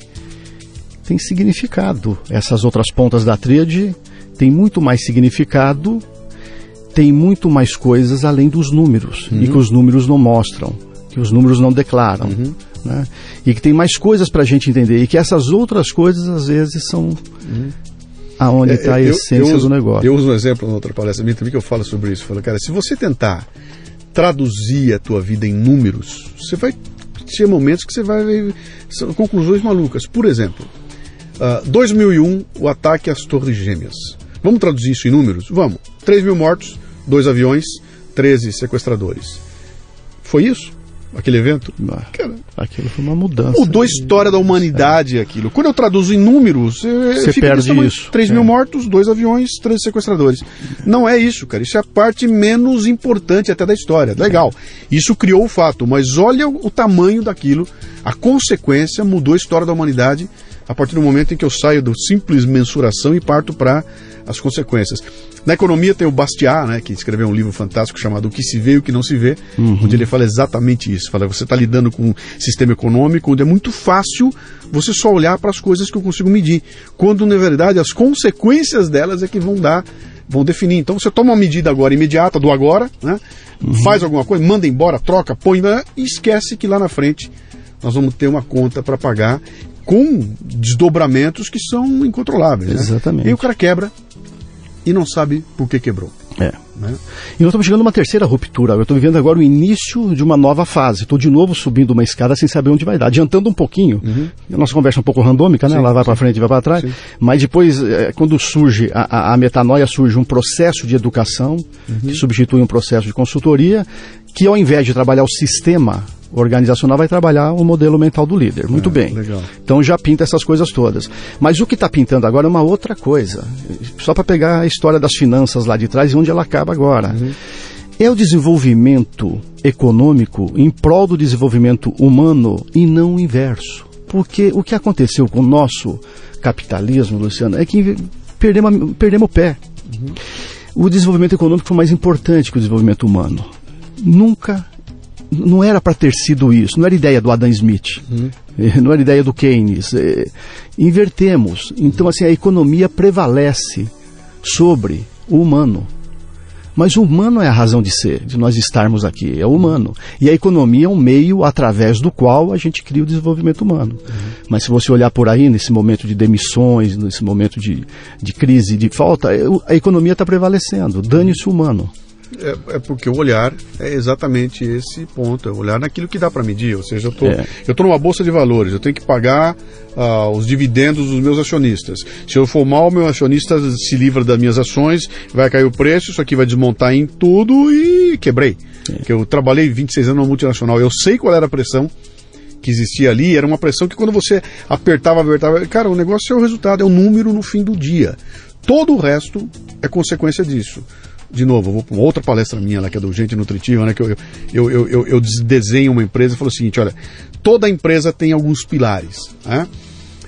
tem significado. Essas outras pontas da tríade tem muito mais significado, tem muito mais coisas além dos números, uhum. e que os números não mostram, que os números não declaram. Uhum né? E que tem mais coisas para a gente entender e que essas outras coisas às vezes são uhum. aonde está é, a essência eu uso, do negócio. Eu uso um exemplo na outra palestra minha também que eu falo sobre isso. Eu falo, cara, se você tentar traduzir a tua vida em números, você vai ter momentos que você vai ver são conclusões malucas. Por exemplo, uh, 2001, o ataque às Torres Gêmeas. Vamos traduzir isso em números? Vamos. 3 mil mortos, dois aviões, 13 sequestradores. Foi isso? Aquele evento? Cara, aquilo foi uma mudança. Mudou a história da humanidade é. aquilo. Quando eu traduzo em números, você perde isso. 3 mil é. mortos, dois aviões, 13 sequestradores. Não é isso, cara. Isso é a parte menos importante até da história. Legal. Isso criou o fato, mas olha o tamanho daquilo. A consequência mudou a história da humanidade a partir do momento em que eu saio do simples mensuração e parto para as consequências. Na economia tem o Bastiat, né, que escreveu um livro fantástico chamado O que se vê e o que não se vê, uhum. onde ele fala exatamente isso. Fala, você está lidando com um sistema econômico onde é muito fácil você só olhar para as coisas que eu consigo medir, quando na verdade as consequências delas é que vão dar, vão definir. Então você toma uma medida agora imediata do agora, né, uhum. faz alguma coisa, manda embora, troca, põe, né, e esquece que lá na frente nós vamos ter uma conta para pagar com desdobramentos que são incontroláveis. Né? Exatamente. E o cara quebra e não sabe por que quebrou. É. Né? E nós estamos chegando a uma terceira ruptura. Eu estou vivendo agora o início de uma nova fase. Estou de novo subindo uma escada sem saber onde vai dar. Adiantando um pouquinho. Uhum. A nossa conversa é um pouco randômica, né? Sim, Ela vai para frente e vai para trás. Sim. Mas depois, é, quando surge a, a, metanoia, surge um processo de educação uhum. que substitui um processo de consultoria, que ao invés de trabalhar o sistema organizacional vai trabalhar o modelo mental do líder. Muito é, bem. Legal. Então já pinta essas coisas todas. Mas o que está pintando agora é uma outra coisa. Só para pegar a história das finanças lá de trás e onde ela acaba agora. Uhum. É o desenvolvimento econômico em prol do desenvolvimento humano e não o inverso. Porque o que aconteceu com o nosso capitalismo, Luciano, é que perdemos, perdemos o pé. Uhum. O desenvolvimento econômico foi mais importante que o desenvolvimento humano. Nunca não era para ter sido isso, não era ideia do Adam Smith, uhum. não era ideia do Keynes. É, invertemos. Então, assim, a economia prevalece sobre o humano. Mas o humano é a razão de ser, de nós estarmos aqui, é o humano. E a economia é um meio através do qual a gente cria o desenvolvimento humano. Uhum. Mas se você olhar por aí, nesse momento de demissões, nesse momento de, de crise, de falta, a economia está prevalecendo. Dane-se o humano. É, é, porque o olhar é exatamente esse ponto, é olhar naquilo que dá para medir. Ou seja, eu tô, é. eu tô numa bolsa de valores, eu tenho que pagar uh, os dividendos dos meus acionistas. Se eu for mal, meu acionista se livra das minhas ações, vai cair o preço, isso aqui vai desmontar em tudo e quebrei. É. Eu trabalhei 26 anos numa multinacional, eu sei qual era a pressão que existia ali, era uma pressão que quando você apertava, apertava, cara, o negócio é o resultado, é o número no fim do dia. Todo o resto é consequência disso de novo, vou para outra palestra minha lá, que é do Gente Nutritiva, né? Que eu, eu, eu, eu, eu desenho uma empresa e falo o seguinte: olha, toda empresa tem alguns pilares. Né?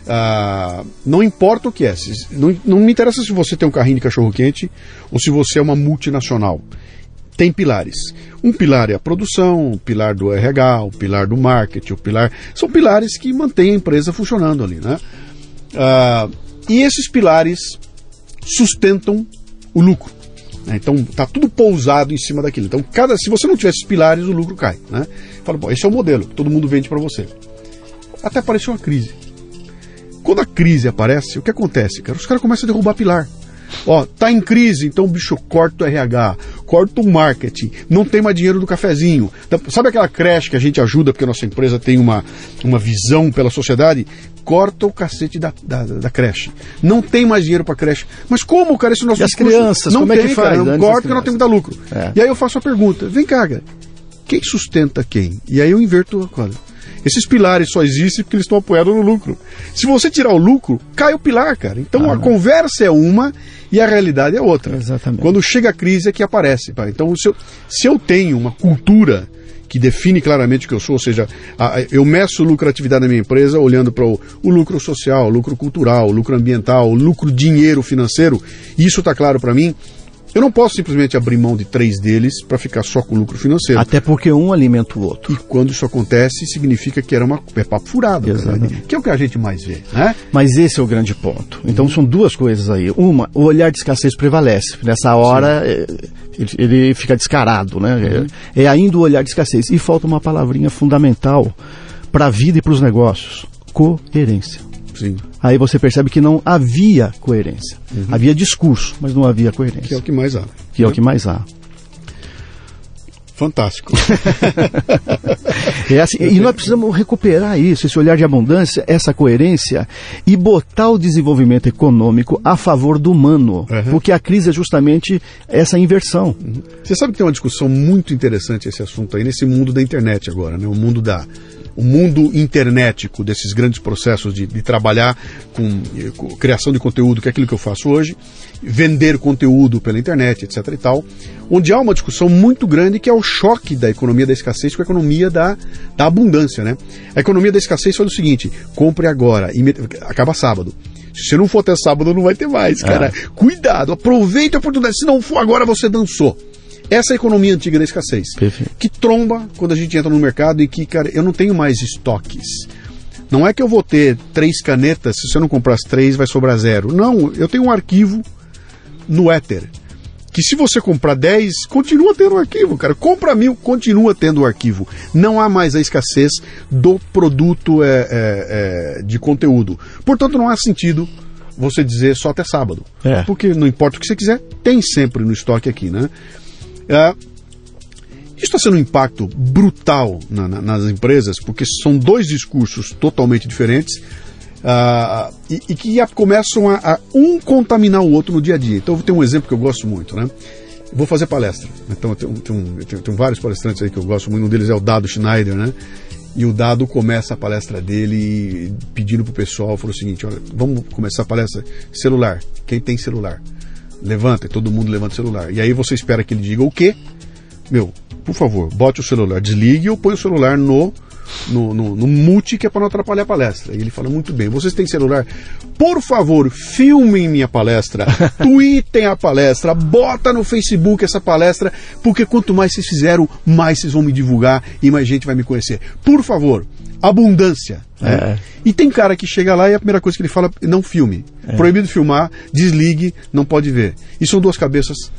Ah, não importa o que é, se, não, não me interessa se você tem um carrinho de cachorro-quente ou se você é uma multinacional. Tem pilares. Um pilar é a produção, o pilar do RH, o pilar do marketing, o pilar. São pilares que mantêm a empresa funcionando ali, né? Ah, e esses pilares sustentam o lucro. Né? Então está tudo pousado em cima daquilo. Então, cada, se você não tiver esses pilares, o lucro cai. Né? Fala, bom, esse é o modelo que todo mundo vende para você. Até apareceu uma crise. Quando a crise aparece, o que acontece? Cara? Os caras começam a derrubar pilar. Ó, tá em crise, então bicho, corta o RH, corta o marketing, não tem mais dinheiro do cafezinho. Sabe aquela creche que a gente ajuda porque a nossa empresa tem uma, uma visão pela sociedade? Corta o cacete da, da, da creche. Não tem mais dinheiro para creche. Mas como, cara, esse nosso E as crianças, não como tem, é que faz? Cara, não corta que não tem que dar lucro. É. E aí eu faço a pergunta: vem cá, cara, quem sustenta quem? E aí eu inverto a coisa. Esses pilares só existem porque eles estão apoiados no lucro. Se você tirar o lucro, cai o pilar, cara. Então ah, a conversa é uma e a realidade é outra. Exatamente. Quando chega a crise é que aparece. Pá. Então, se eu, se eu tenho uma cultura que define claramente o que eu sou, ou seja, a, eu meço lucratividade da minha empresa olhando para o, o, lucro social, o lucro cultural, o lucro ambiental, o lucro dinheiro financeiro, isso está claro para mim, eu não posso simplesmente abrir mão de três deles para ficar só com lucro financeiro. Até porque um alimenta o outro. E quando isso acontece, significa que era uma é papo furado, Exatamente. que é o que a gente mais vê, né? Mas esse é o grande ponto. Então são duas coisas aí. Uma, o olhar de escassez prevalece. Nessa hora é, ele, ele, fica descarado, né? Uhum. É, é ainda o olhar de escassez. E falta uma palavrinha fundamental para a vida e para os negócios: coerência. Sim. Aí você percebe que não havia coerência. Uhum. Havia discurso, mas não havia coerência. Que é o que mais há. Que é, é o que mais há. Fantástico. é assim, e nós precisamos recuperar isso, esse olhar de abundância, essa coerência e botar o desenvolvimento econômico a favor do humano. Uhum. Porque a crise é justamente essa inversão. Uhum. Você sabe que tem uma discussão muito interessante esse assunto aí nesse mundo da internet agora, né? O mundo da o mundo internetico desses grandes processos de, de trabalhar com, com, criação de conteúdo, que é aquilo que eu faço hoje, vender conteúdo pela internet, etc. e tal, onde há uma discussão muito grande que é o choque da economia da escassez com a economia da, da abundância. Né? A economia da escassez fala o seguinte: compre agora, acaba sábado. Se você não for até sábado, não vai ter mais, cara. É. Cuidado, aproveite a oportunidade. Se não for agora, você dançou. Essa é a economia antiga da escassez. Perfeito. Que tromba quando a gente entra no mercado e que, cara, eu não tenho mais estoques. Não é que eu vou ter três canetas, se você não comprar as três, vai sobrar zero. Não, eu tenho um arquivo no Ether. Que se você comprar 10, continua tendo o arquivo, cara. Compra mil, continua tendo o arquivo. Não há mais a escassez do produto é, é, é, de conteúdo. Portanto, não há sentido você dizer só até sábado. É. Porque não importa o que você quiser, tem sempre no estoque aqui, né? É, isso está sendo um impacto brutal na, na, nas empresas, porque são dois discursos totalmente diferentes uh, e, e, que começam a, a, um contaminar o outro no dia a dia. Então, eu vou ter um exemplo que eu gosto muito, né? Eu vou fazer palestra. Então, eu tenho, tenho, tenho, tenho, vários palestrantes aí que eu gosto muito. Um deles é o Dado Schneider, né? E o Dado começa a palestra dele pedindo pro pessoal, falou o seguinte, olha, vamos começar a palestra celular. Quem tem celular? Levanta, e todo mundo levanta o celular. E aí você espera que ele diga o quê? Meu, por favor, bote o celular, desligue ou põe o celular no no, no, no mute que é para não atrapalhar a palestra. E ele fala muito bem: vocês têm celular? Por favor, filmem minha palestra, tweetem a palestra, bota no Facebook essa palestra, porque quanto mais vocês fizeram, mais vocês vão me divulgar e mais gente vai me conhecer. Por favor, abundância. Né? É. E tem cara que chega lá e a primeira coisa que ele fala não filme. É. Proibido filmar, desligue, não pode ver. E são duas cabeças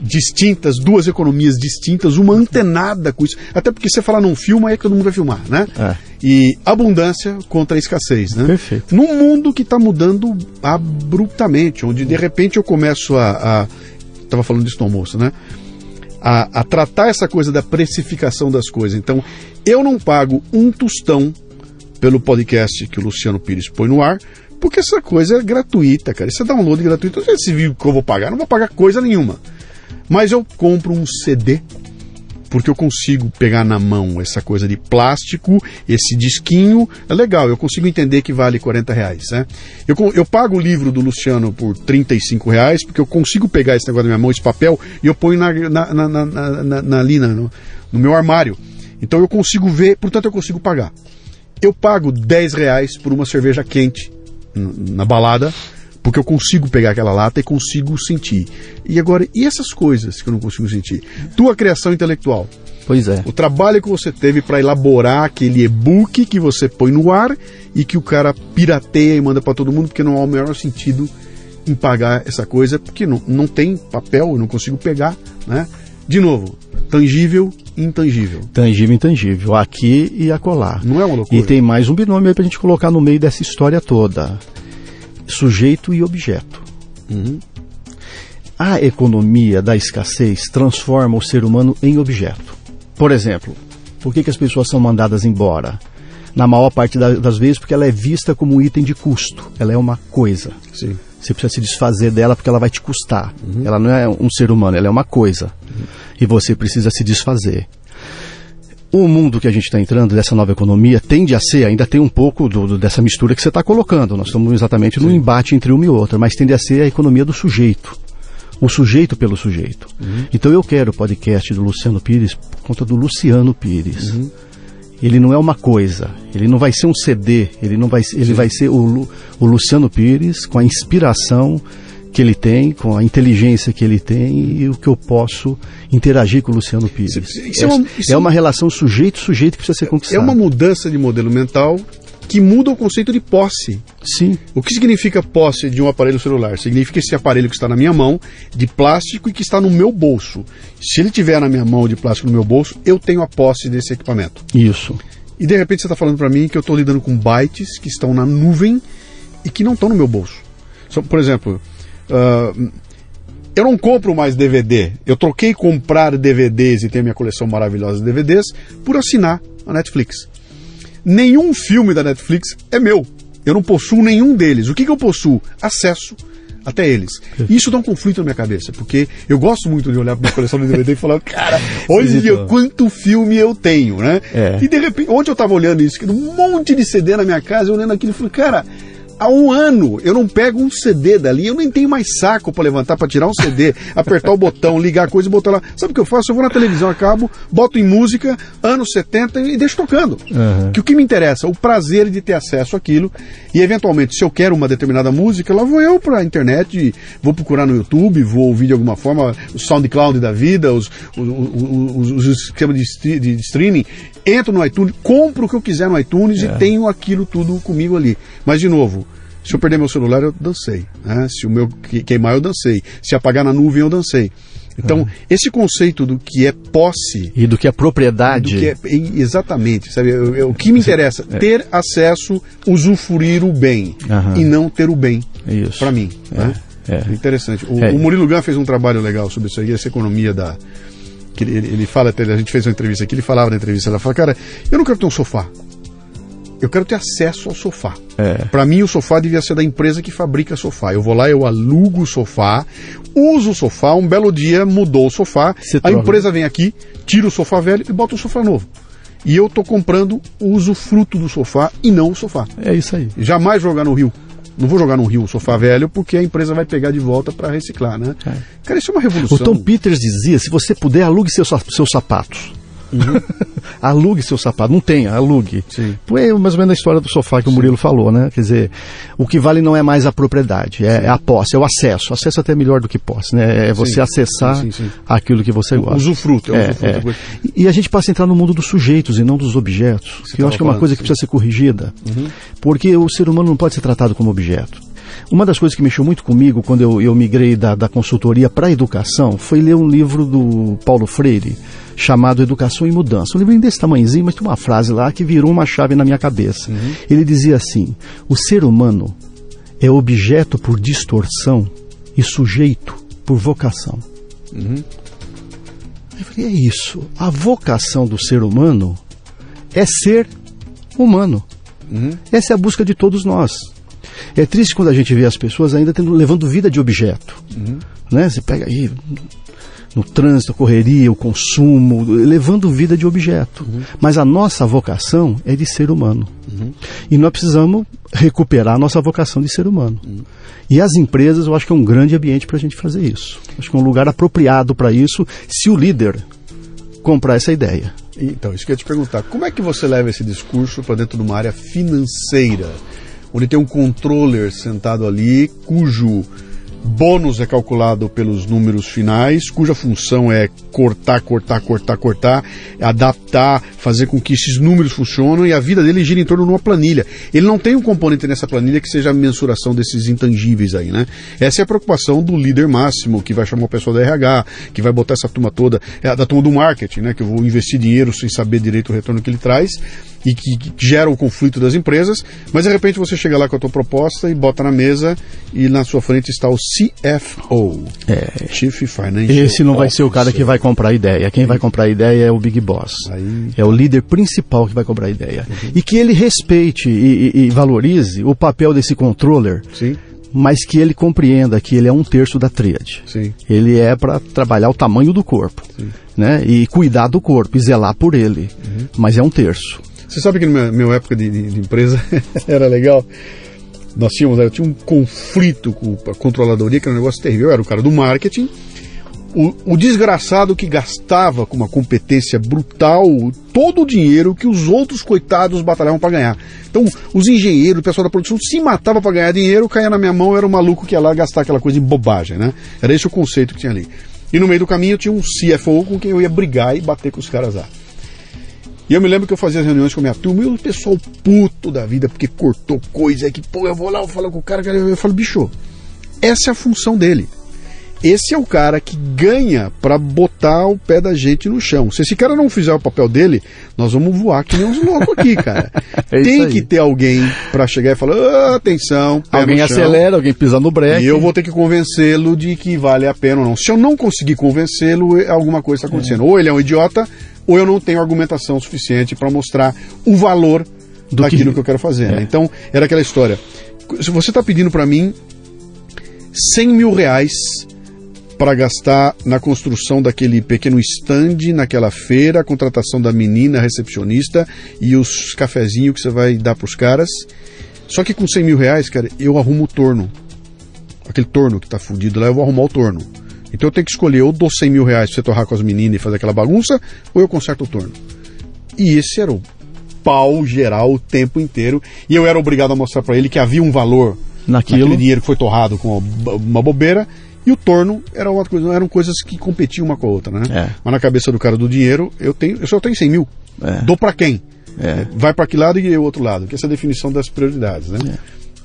distintas, duas economias distintas, uma antenada com isso. Até porque você falar não filma, aí todo mundo vai filmar, né? É. E abundância contra a escassez, né? Perfeito. Num mundo que está mudando abruptamente, onde de repente eu começo a. Estava falando disso no almoço, né? A, a tratar essa coisa da precificação das coisas. Então, eu não pago um tostão pelo podcast que o Luciano Pires põe no ar, porque essa coisa é gratuita, cara. Isso é download gratuito. Você viu que eu vou pagar? Não vou pagar coisa nenhuma. Mas eu compro um CD porque eu consigo pegar na mão essa coisa de plástico, esse disquinho, é legal, eu consigo entender que vale 40 reais. Né? Eu, eu pago o livro do Luciano por 35 reais, porque eu consigo pegar esse negócio na minha mão, esse papel, e eu ponho na, na, na, na, na lina, no, no meu armário. Então eu consigo ver, portanto eu consigo pagar. Eu pago 10 reais por uma cerveja quente na balada, porque eu consigo pegar aquela lata e consigo sentir. E agora, e essas coisas que eu não consigo sentir? Tua criação intelectual. Pois é. O trabalho que você teve para elaborar aquele e-book que você põe no ar e que o cara pirateia e manda para todo mundo, porque não há o menor sentido em pagar essa coisa, porque não, não tem papel, eu não consigo pegar, né? De novo, tangível intangível. Tangível intangível, aqui e acolá. Não é uma loucura? E tem mais um binômio aí pra gente colocar no meio dessa história toda sujeito e objeto. Uhum. A economia da escassez transforma o ser humano em objeto. Por exemplo, por que, que as pessoas são mandadas embora? Na maior parte das vezes, porque ela é vista como um item de custo. Ela é uma coisa. Sim. Você precisa se desfazer dela porque ela vai te custar. Uhum. Ela não é um ser humano, ela é uma coisa. Uhum. E você precisa se desfazer o mundo que a gente está entrando, dessa nova economia, tende a ser, ainda tem um pouco do, do, dessa mistura que você está colocando. Nós estamos exatamente no embate entre uma e outra, mas tende a ser a economia do sujeito. O sujeito pelo sujeito. Uhum. Então eu quero o podcast do Luciano Pires por conta do Luciano Pires. Uhum. Ele não é uma coisa, ele não vai ser um CD, ele não vai, ele vai ser o, o Luciano Pires com a inspiração que ele tem, com a inteligência que ele tem e o que eu posso interagir com o Luciano Pires. Isso, é, uma, isso é uma relação sujeito-sujeito que precisa ser conquistada. É uma mudança de modelo mental que muda o conceito de posse. Sim. O que significa posse de um aparelho celular? Significa esse aparelho que está na minha mão, de plástico e que está no meu bolso. Se ele tiver na minha mão de plástico no meu bolso, eu tenho a posse desse equipamento. Isso. E de repente você está falando para mim que eu estou lidando com bytes que estão na nuvem e que não estão no meu bolso. Por exemplo, Uh, Eu não compro mais DVD. Eu troquei comprar DVDs e ter minha coleção maravilhosa de DVDs por assinar a Netflix. Nenhum filme da Netflix é meu. Eu não possuo nenhum deles. O que, que eu possuo? Acesso até eles. Isso dá um conflito na minha cabeça, porque eu gosto muito de olhar para minha coleção de DVD e falar, cara, olha quanto filme eu tenho, né? É. E de repente, ontem eu estava olhando isso, um monte de CD na minha casa, olhando aquilo e falei, cara, há um ano eu não pego um CD dali, eu nem tenho mais saco para levantar para tirar um CD, apertar o botão, ligar a coisa e botar lá. Sabe o que eu faço? Eu vou na televisão, acabo, boto em música, anos 70 e deixo tocando. Uhum. Que o que me interessa, o prazer de ter acesso àquilo e eventualmente, se eu quero uma determinada música, lá vou eu para a internet, vou procurar no YouTube, vou ouvir de alguma forma o SoundCloud da vida, os, os, os, os esquemas de, de, streaming, entro no iTunes, compro o que eu quiser no iTunes é. e tenho aquilo tudo comigo ali. Mas, de novo, se eu perder meu celular, eu dancei. Né? Se o meu queimar, eu dancei. Se apagar na nuvem, eu dancei. Então, uhum. esse conceito do que é posse. E do que é propriedade. Que é, exatamente. Sabe? Eu, eu, o que me interessa é ter acesso, usufruir o bem. Uhum. E não ter o bem. Para mim. É. Né? É. Interessante. O, é. o Murilo Gun fez um trabalho legal sobre isso aí, essa economia da. Que ele, ele fala, a gente fez uma entrevista aqui, ele falava na entrevista, ela fala, cara, eu não quero ter um sofá eu quero ter acesso ao sofá. É. Para mim, o sofá devia ser da empresa que fabrica sofá. Eu vou lá, eu alugo o sofá, uso o sofá, um belo dia mudou o sofá, Se a torna. empresa vem aqui, tira o sofá velho e bota o sofá novo. E eu estou comprando o usufruto do sofá e não o sofá. É isso aí. Jamais jogar no rio. Não vou jogar no rio o sofá velho porque a empresa vai pegar de volta para reciclar, né? É. Cara, isso é uma revolução. O Tom Peters dizia: se você puder, alugue seus, seus sapatos. Uhum. alugue seu sapato. Não tem, alugue. Sim. É mais ou menos a história do sofá que Sim. o Murilo falou, né? Quer dizer, o que vale não é mais a propriedade, é, é a posse, é o acesso. O acesso é até melhor do que posse, né? É você sim. acessar sim, aquilo que você gosta. Usufruto, é, é, é. E a gente passa a entrar no mundo dos sujeitos e não dos objetos, você que eu acho que é uma coisa que precisa ser corrigida. Uhum. Porque o ser humano não pode ser tratado como objeto. Uma das coisas que mexeu muito comigo quando eu, eu migrei da, da consultoria para a educação foi ler um livro do Paulo Freire chamado Educação e Mudança. Um livro desse tamanhozinho, mas tem uma frase lá que virou uma chave na minha cabeça. Uhum. Ele dizia assim: o ser humano é objeto por distorção e sujeito por vocação. Uhum. Eu falei, é isso. A vocação do ser humano é ser humano. Uhum. Essa é a busca de todos nós. É triste quando a gente vê as pessoas ainda tendo, levando vida de objeto. Uhum. Né? Você pega aí no trânsito, a correria, o consumo, levando vida de objeto. Uhum. Mas a nossa vocação é de ser humano. Uhum. E nós precisamos recuperar a nossa vocação de ser humano. Uhum. E as empresas, eu acho que é um grande ambiente para a gente fazer isso. Acho que é um lugar apropriado para isso, se o líder comprar essa ideia. Então, isso que eu ia te perguntar. Como é que você leva esse discurso para dentro de uma área financeira? Onde tem um controller sentado ali, cujo Bônus é calculado pelos números finais, cuja função é cortar, cortar, cortar, cortar, adaptar, fazer com que esses números funcionem e a vida dele gira em torno de uma planilha. Ele não tem um componente nessa planilha que seja a mensuração desses intangíveis aí, né? Essa é a preocupação do líder máximo, que vai chamar o pessoal da RH, que vai botar essa turma toda, é da turma do marketing, né? Que eu vou investir dinheiro sem saber direito o retorno que ele traz e que, que gera o conflito das empresas, mas de repente você chega lá com a tua proposta e bota na mesa e na sua frente está o CFO, é. Chief Financial Esse não vai ser o cara que vai comprar a ideia. Quem vai comprar a ideia é o Big Boss. Aí, é o líder principal que vai comprar a ideia. Uhum. E que ele respeite e, e, e, valorize o papel desse controller. Sim mas que ele compreenda que ele é um terço da tríade. Sim. Ele é para trabalhar o tamanho do corpo, Sim. né? E cuidar do corpo e zelar por ele. Uhum. Mas é um terço. Você sabe que na minha, época de, de, de empresa era legal? Nós tínhamos, eu tinha um conflito com a controladoria, que era um negócio terrível. Eu era o cara do marketing, o, o, desgraçado que gastava com uma competência brutal todo o dinheiro que os outros coitados batalhavam para ganhar. Então, os engenheiros, o pessoal da produção se matava para ganhar dinheiro, caía na minha mão, era um maluco que ia lá gastar aquela coisa em bobagem, né? Era esse o conceito que tinha ali. E no meio do caminho eu tinha um CFO com quem eu ia brigar e bater com os caras lá. E eu me lembro que eu fazia as reuniões com a minha turma e o pessoal puto da vida, porque cortou coisa, que, pô, eu vou lá, eu falo com o cara, eu falo, bicho, essa é a função dele. esse é o cara que ganha para botar o pé da gente no chão. Se esse cara não fizer o papel dele, nós vamos voar que nem uns loucos aqui, cara. É Tem que ter alguém para chegar e falar: "Ah, atenção, Alguém acelera, alguém pisa no breque. E eu vou ter que convencê-lo de que vale a pena ou não. Se eu não conseguir convencê-lo, é- alguma coisa está acontecendo. Ou ele é um idiota, ou eu não tenho argumentação suficiente para mostrar o valor Do daquilo que... que- eu quero fazer. né? É. Então, era aquela história. Se você está pedindo para mim 100 mil reais para gastar na construção daquele pequeno stand naquela feira, a contratação da menina recepcionista e os cafezinhos que você vai dar para os caras. Só que com 100 mil reais, cara, eu arrumo o torno. Aquele torno que tá fudido lá, eu vou arrumar o torno. Então eu tenho que escolher, ou dou 100 mil reais pra você torrar com as meninas e fazer aquela bagunça, ou eu conserto o torno. E esse era o pau geral o tempo inteiro. E eu era obrigado a mostrar para ele que havia um valor Naquilo. naquele dinheiro que foi torrado com uma, uma bobeira. E o torno era outra coisa, eram coisas que competiam uma com a outra, né? É. Mas na cabeça do cara do dinheiro, eu tenho, eu só tenho 100 mil. É. Dou para quem? É. Vai para que lado e o outro lado, que essa é a definição das prioridades, né?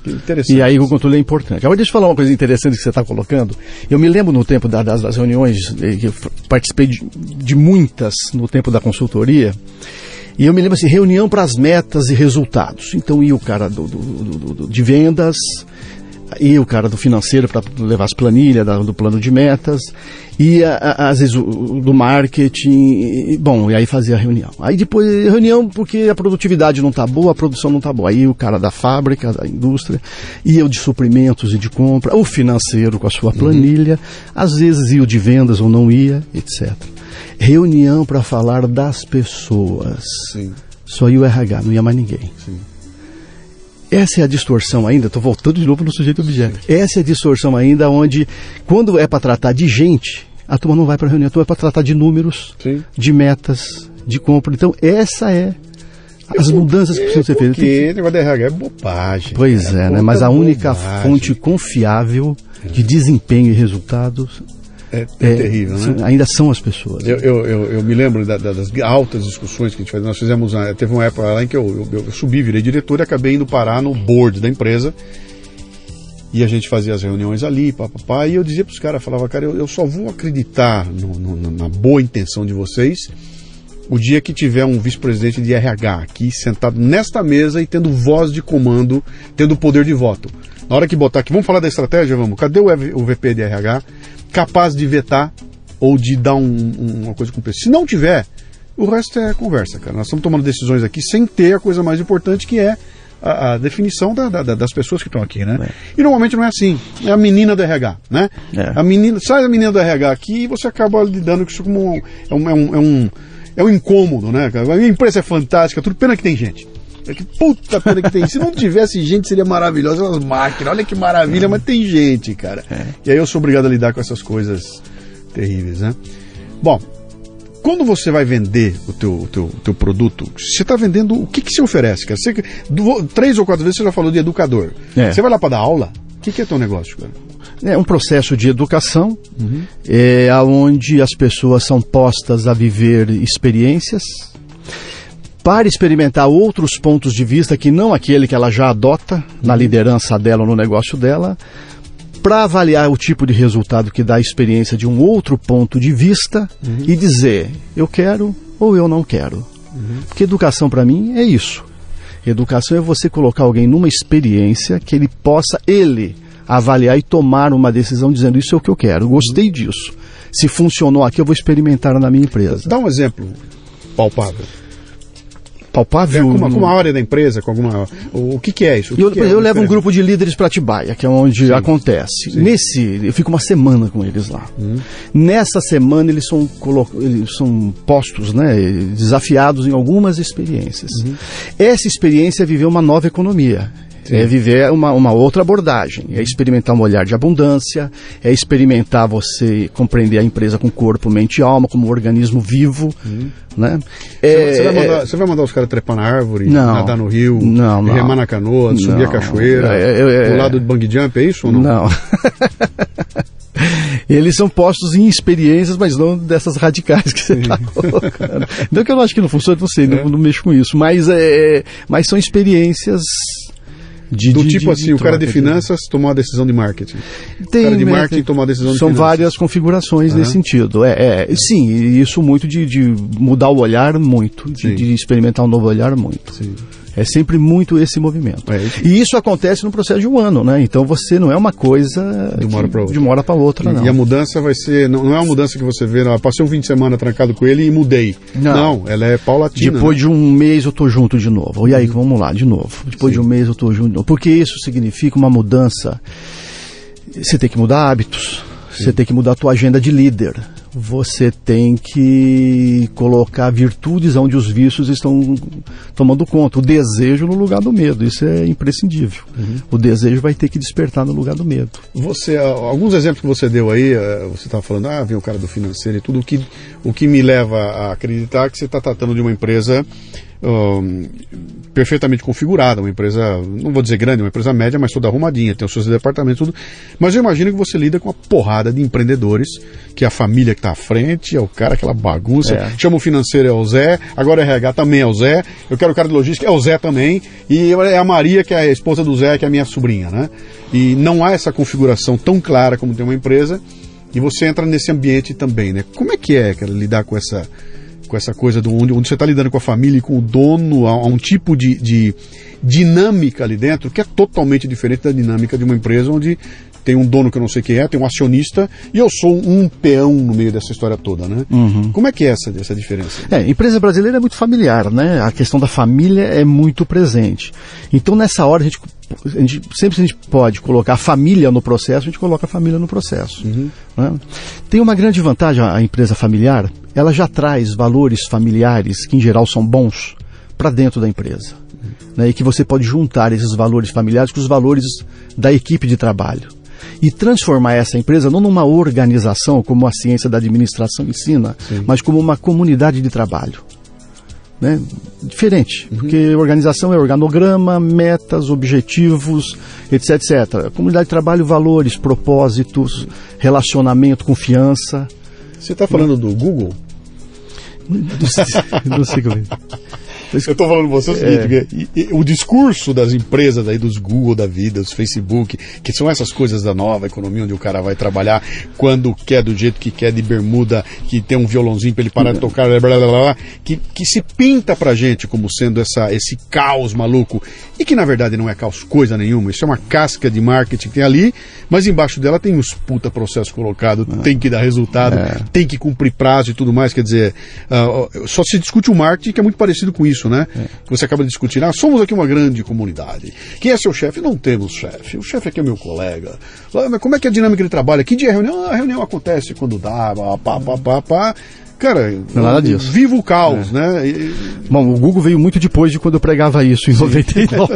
Interessante. E aí o controle é importante. Agora deixa eu falar uma coisa interessante que você está colocando. Eu me lembro no tempo da- das, das reuniões, eh, que eu participei de, de muitas no tempo da consultoria, e eu me lembro assim, reunião para as metas e resultados. Então ia o cara do- do- do- do- de vendas, ia o cara do financeiro para levar as planilhas do plano de metas, ia a- às vezes do marketing, e, bom, e aí fazia a reunião. Aí depois reunião porque a produtividade não está boa, a produção não está boa. Aí o cara da fábrica, da indústria, ia o de suprimentos e de compra, o financeiro com a sua planilha, às vezes ia o de vendas ou não ia, etc. Reunião para falar das pessoas. Sim, Só ia o RH, não ia mais ninguém. sim. Essa é a distorção ainda, estou voltando de novo no sujeito objeto. Essa é a distorção ainda onde, quando é para tratar de gente, a turma não vai para reunião, a turma é para tratar de números, Sim. de metas, de compra. Então, essa é as mudanças que precisam ser feitas. Tem Porque negócio de RH é bobagem. Pois cara, é, né? puta Mas a única bobagem. fonte confiável de desempenho e resultados é, é terrível, né? são- ainda são as pessoas. Eu, eu, eu, eu me lembro da- da- das altas discussões que a gente fazia. Nós fizemos, uma- teve uma época lá em que eu, eu, eu subi, virei diretor e acabei indo parar no board da empresa. E a gente fazia as reuniões ali, papapá, e eu dizia para os caras, falava, cara, eu, eu só vou acreditar no- no- na boa intenção de vocês o dia que tiver um vice-presidente de RH aqui sentado nesta mesa e tendo voz de comando, tendo poder de voto. Na hora que botar aqui, vamos falar da estratégia, vamos. Cadê o, o VP de RH capaz de vetar ou de dar um- um- uma coisa com preço? Se não tiver, o resto é conversa, cara. Nós estamos tomando decisões aqui sem ter a coisa mais importante que é a, a definição da- da- da- das pessoas que estão aqui, né? E normalmente não é assim. É a menina do RH, né? É. A menina, sai a menina do RH aqui e você acaba lidando com isso como um, é, um, é, um, é, um, é incômodo, né? cara? A empresa é fantástica, tudo pena que tem gente. É que puta pena que tem. Se não tivesse gente, seria maravilhoso. As máquinas, olha que maravilha, mas tem gente, cara. E aí eu sou obrigado a lidar com essas coisas terríveis, né? Bom, quando você vai vender o teu, o teu, o teu produto, você está vendendo o que, que você oferece, cara? Você, du- três ou quatro vezes você já falou de educador. É. Você vai lá para dar aula? O que, que é teu negócio, cara? É um processo de educação, é, onde as pessoas são postas a viver experiências, para experimentar outros pontos de vista que não aquele que ela já adota na liderança dela ou no negócio dela, para avaliar o tipo de resultado que dá a experiência de um outro ponto de vista e dizer eu quero ou eu não quero. Porque educação para mim é isso. Educação é você colocar alguém numa experiência que ele possa, ele, avaliar e tomar uma decisão dizendo isso é o que eu quero, gostei disso. Se funcionou aqui, eu vou experimentar na minha empresa. Dá um exemplo palpável. Palpável. com, uma, com uma área da empresa, com alguma. O, o que, que é isso? Que Eu, que é? eu levo um grupo de líderes para Atibaia, que é onde acontece. Nesse, eu fico uma semana com eles lá. Hum. Nessa semana eles são, eles são postos, né, desafiados em algumas experiências. Uhum. Essa experiência é viver uma nova economia. É viver uma, uma outra abordagem, é experimentar um olhar de abundância, é experimentar você compreender a empresa com corpo, mente e alma, como um organismo vivo. Né? Você, É- você vai mandar, você vai mandar os caras trepar na árvore, Não. nadar no rio, Não, não. remar na canoa, subir a cachoeira, É, é, é. pular do bang jump, é isso ou não? Não. Eles são postos em experiências, mas não dessas radicais que você está colocando. Não que eu não acho que não funciona, não sei, não, não mexo com isso. Mas, é, mas são experiências De, do de, tipo de, assim, o cara de finanças tomou a decisão de marketing. Tem, o cara de né, marketing tomou a decisão de São finanças. várias configurações uhum. nesse sentido. É, é, sim, isso muito de, mudar o olhar, muito. De, de, experimentar um novo olhar, muito. Sim. É sempre muito esse movimento. É. E isso acontece no processo de um ano, né? Então você não é uma coisa de uma hora para outra. De uma hora para outra, não. E a mudança vai ser. Não, não é uma mudança que você vê, não, passei um fim de semana trancado com ele e mudei. Não, não ela é paulatina. Depois né? de um mês eu tô junto de novo. E aí, uhum. vamos lá, de novo. Depois Sim. de um mês eu tô junto de novo. Porque isso significa uma mudança. Você tem que mudar hábitos. Sim. Você tem que mudar a tua agenda de líder você tem que colocar virtudes onde os vícios estão tomando conta. O desejo no lugar do medo, isso é imprescindível. Uhum. O desejo vai ter que despertar no lugar do medo. Você, alguns exemplos que você deu aí, eh, você estava falando, ah, vem o cara do financeiro e tudo, o que, o que me leva a acreditar que você está tratando de uma empresa um, perfeitamente configurada, uma empresa, não vou dizer grande, uma empresa média, mas toda arrumadinha, tem os seus departamentos, tudo. Mas eu imagino que você lida com uma porrada de empreendedores, que é a família que está à frente, é o cara, aquela bagunça. É. Chama o financeiro, é o Zé, agora é RH também é o Zé, eu quero o cara de logística, é o Zé também, e é a Maria, que é a esposa do Zé, que é a minha sobrinha, né? E não há essa configuração tão clara como tem uma empresa, e você entra nesse ambiente também, né? Como é que é, cara, lidar com essa com essa coisa do onde, onde você está lidando com a família e com o dono, a, a um tipo de, de, dinâmica ali dentro que é totalmente diferente da dinâmica de uma empresa onde tem um dono que eu não sei quem é, tem um acionista e eu sou um peão no meio dessa história toda, né? Uhum. Como é que é essa, essa diferença? É, empresa brasileira é muito familiar, né? A questão da família é muito presente. Então nessa hora a gente, a gente sempre que a gente pode colocar a família no processo, a gente coloca a família no processo. Uhum. Né? Tem uma grande vantagem a empresa familiar, ela já traz valores familiares que em geral são bons para dentro da empresa. Né? E que você pode juntar esses valores familiares com os valores da equipe de trabalho e transformar essa empresa não numa organização, como a ciência da administração ensina, Sim. mas como uma comunidade de trabalho. Né? Diferente, uhum. porque organização é organograma, metas, objetivos, etc, etc. Comunidade de trabalho, valores, propósitos, relacionamento, confiança. Você está falando do Google? Não não sei como é. Eu estou falando com você o seguinte, é. o discurso das empresas aí, dos Google da vida, dos Facebook, que são essas coisas da nova economia, onde o cara vai trabalhar quando quer, do jeito que quer, de bermuda, que tem um violãozinho para ele parar de tocar, blá, blá, blá, blá, que, que se pinta pra gente como sendo essa, esse caos maluco, e que na verdade não é caos coisa nenhuma, isso é uma casca de marketing que tem ali, mas embaixo dela tem os puta processos colocados, ah. tem que dar resultado, é. tem que cumprir prazo e tudo mais, quer dizer, uh, só se discute o marketing que é muito parecido com isso isso, né? É. Que você acaba de discutir. Ah, somos aqui uma grande comunidade. Quem é seu chefe? Não temos chefe. O chefe aqui é meu colega. Como é que é a dinâmica de trabalho? Que dia é a reunião? Ah, a reunião acontece quando dá, pá, pá, pá, pá. Cara, não é nada disso. Viva o caos, é. né? E... Bom, o Google veio muito depois de quando eu pregava isso, em Sim. 99.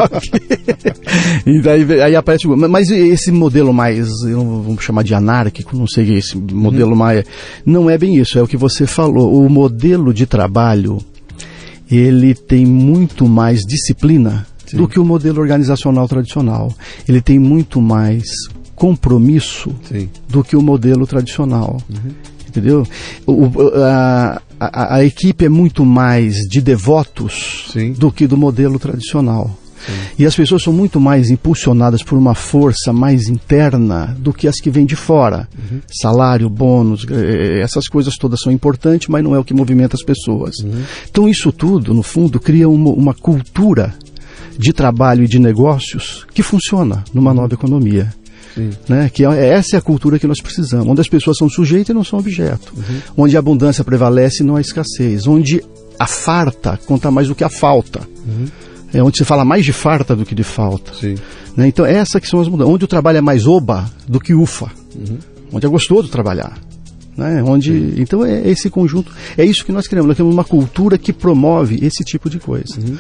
e daí aí aparece o Google. Mas esse modelo mais, vamos chamar de anárquico, não sei esse modelo uhum. mais. Não é bem isso, é o que você falou. O modelo de trabalho ele tem muito mais disciplina Sim. do que o modelo organizacional tradicional. Ele tem muito mais compromisso Sim. do que o modelo tradicional. Uhum. Entendeu? O, a, a, a, equipe é muito mais de devotos Sim. do que do modelo tradicional. E as pessoas são muito mais impulsionadas por uma força mais interna do que as que vêm de fora. Uhum. Salário, bônus, eh, essas coisas todas são importantes, mas não é o que movimenta as pessoas. Uhum. Então, isso tudo, no fundo, cria uma, uma cultura de trabalho e de negócios que funciona numa uhum. nova economia. Né? Que é, essa é a cultura que nós precisamos, onde as pessoas são sujeitas e não são objeto, uhum. onde a abundância prevalece e não a escassez, onde a farta conta mais do que a falta. Uhum é onde se fala mais de farta do que de falta. Né? Então, essas que são as mudanças. Onde o trabalho é mais oba do que ufa. Uhum. Onde é gostoso trabalhar. Né? Onde, então é esse conjunto, é isso que nós queremos. Nós temos uma cultura que promove esse tipo de coisa. Uhum.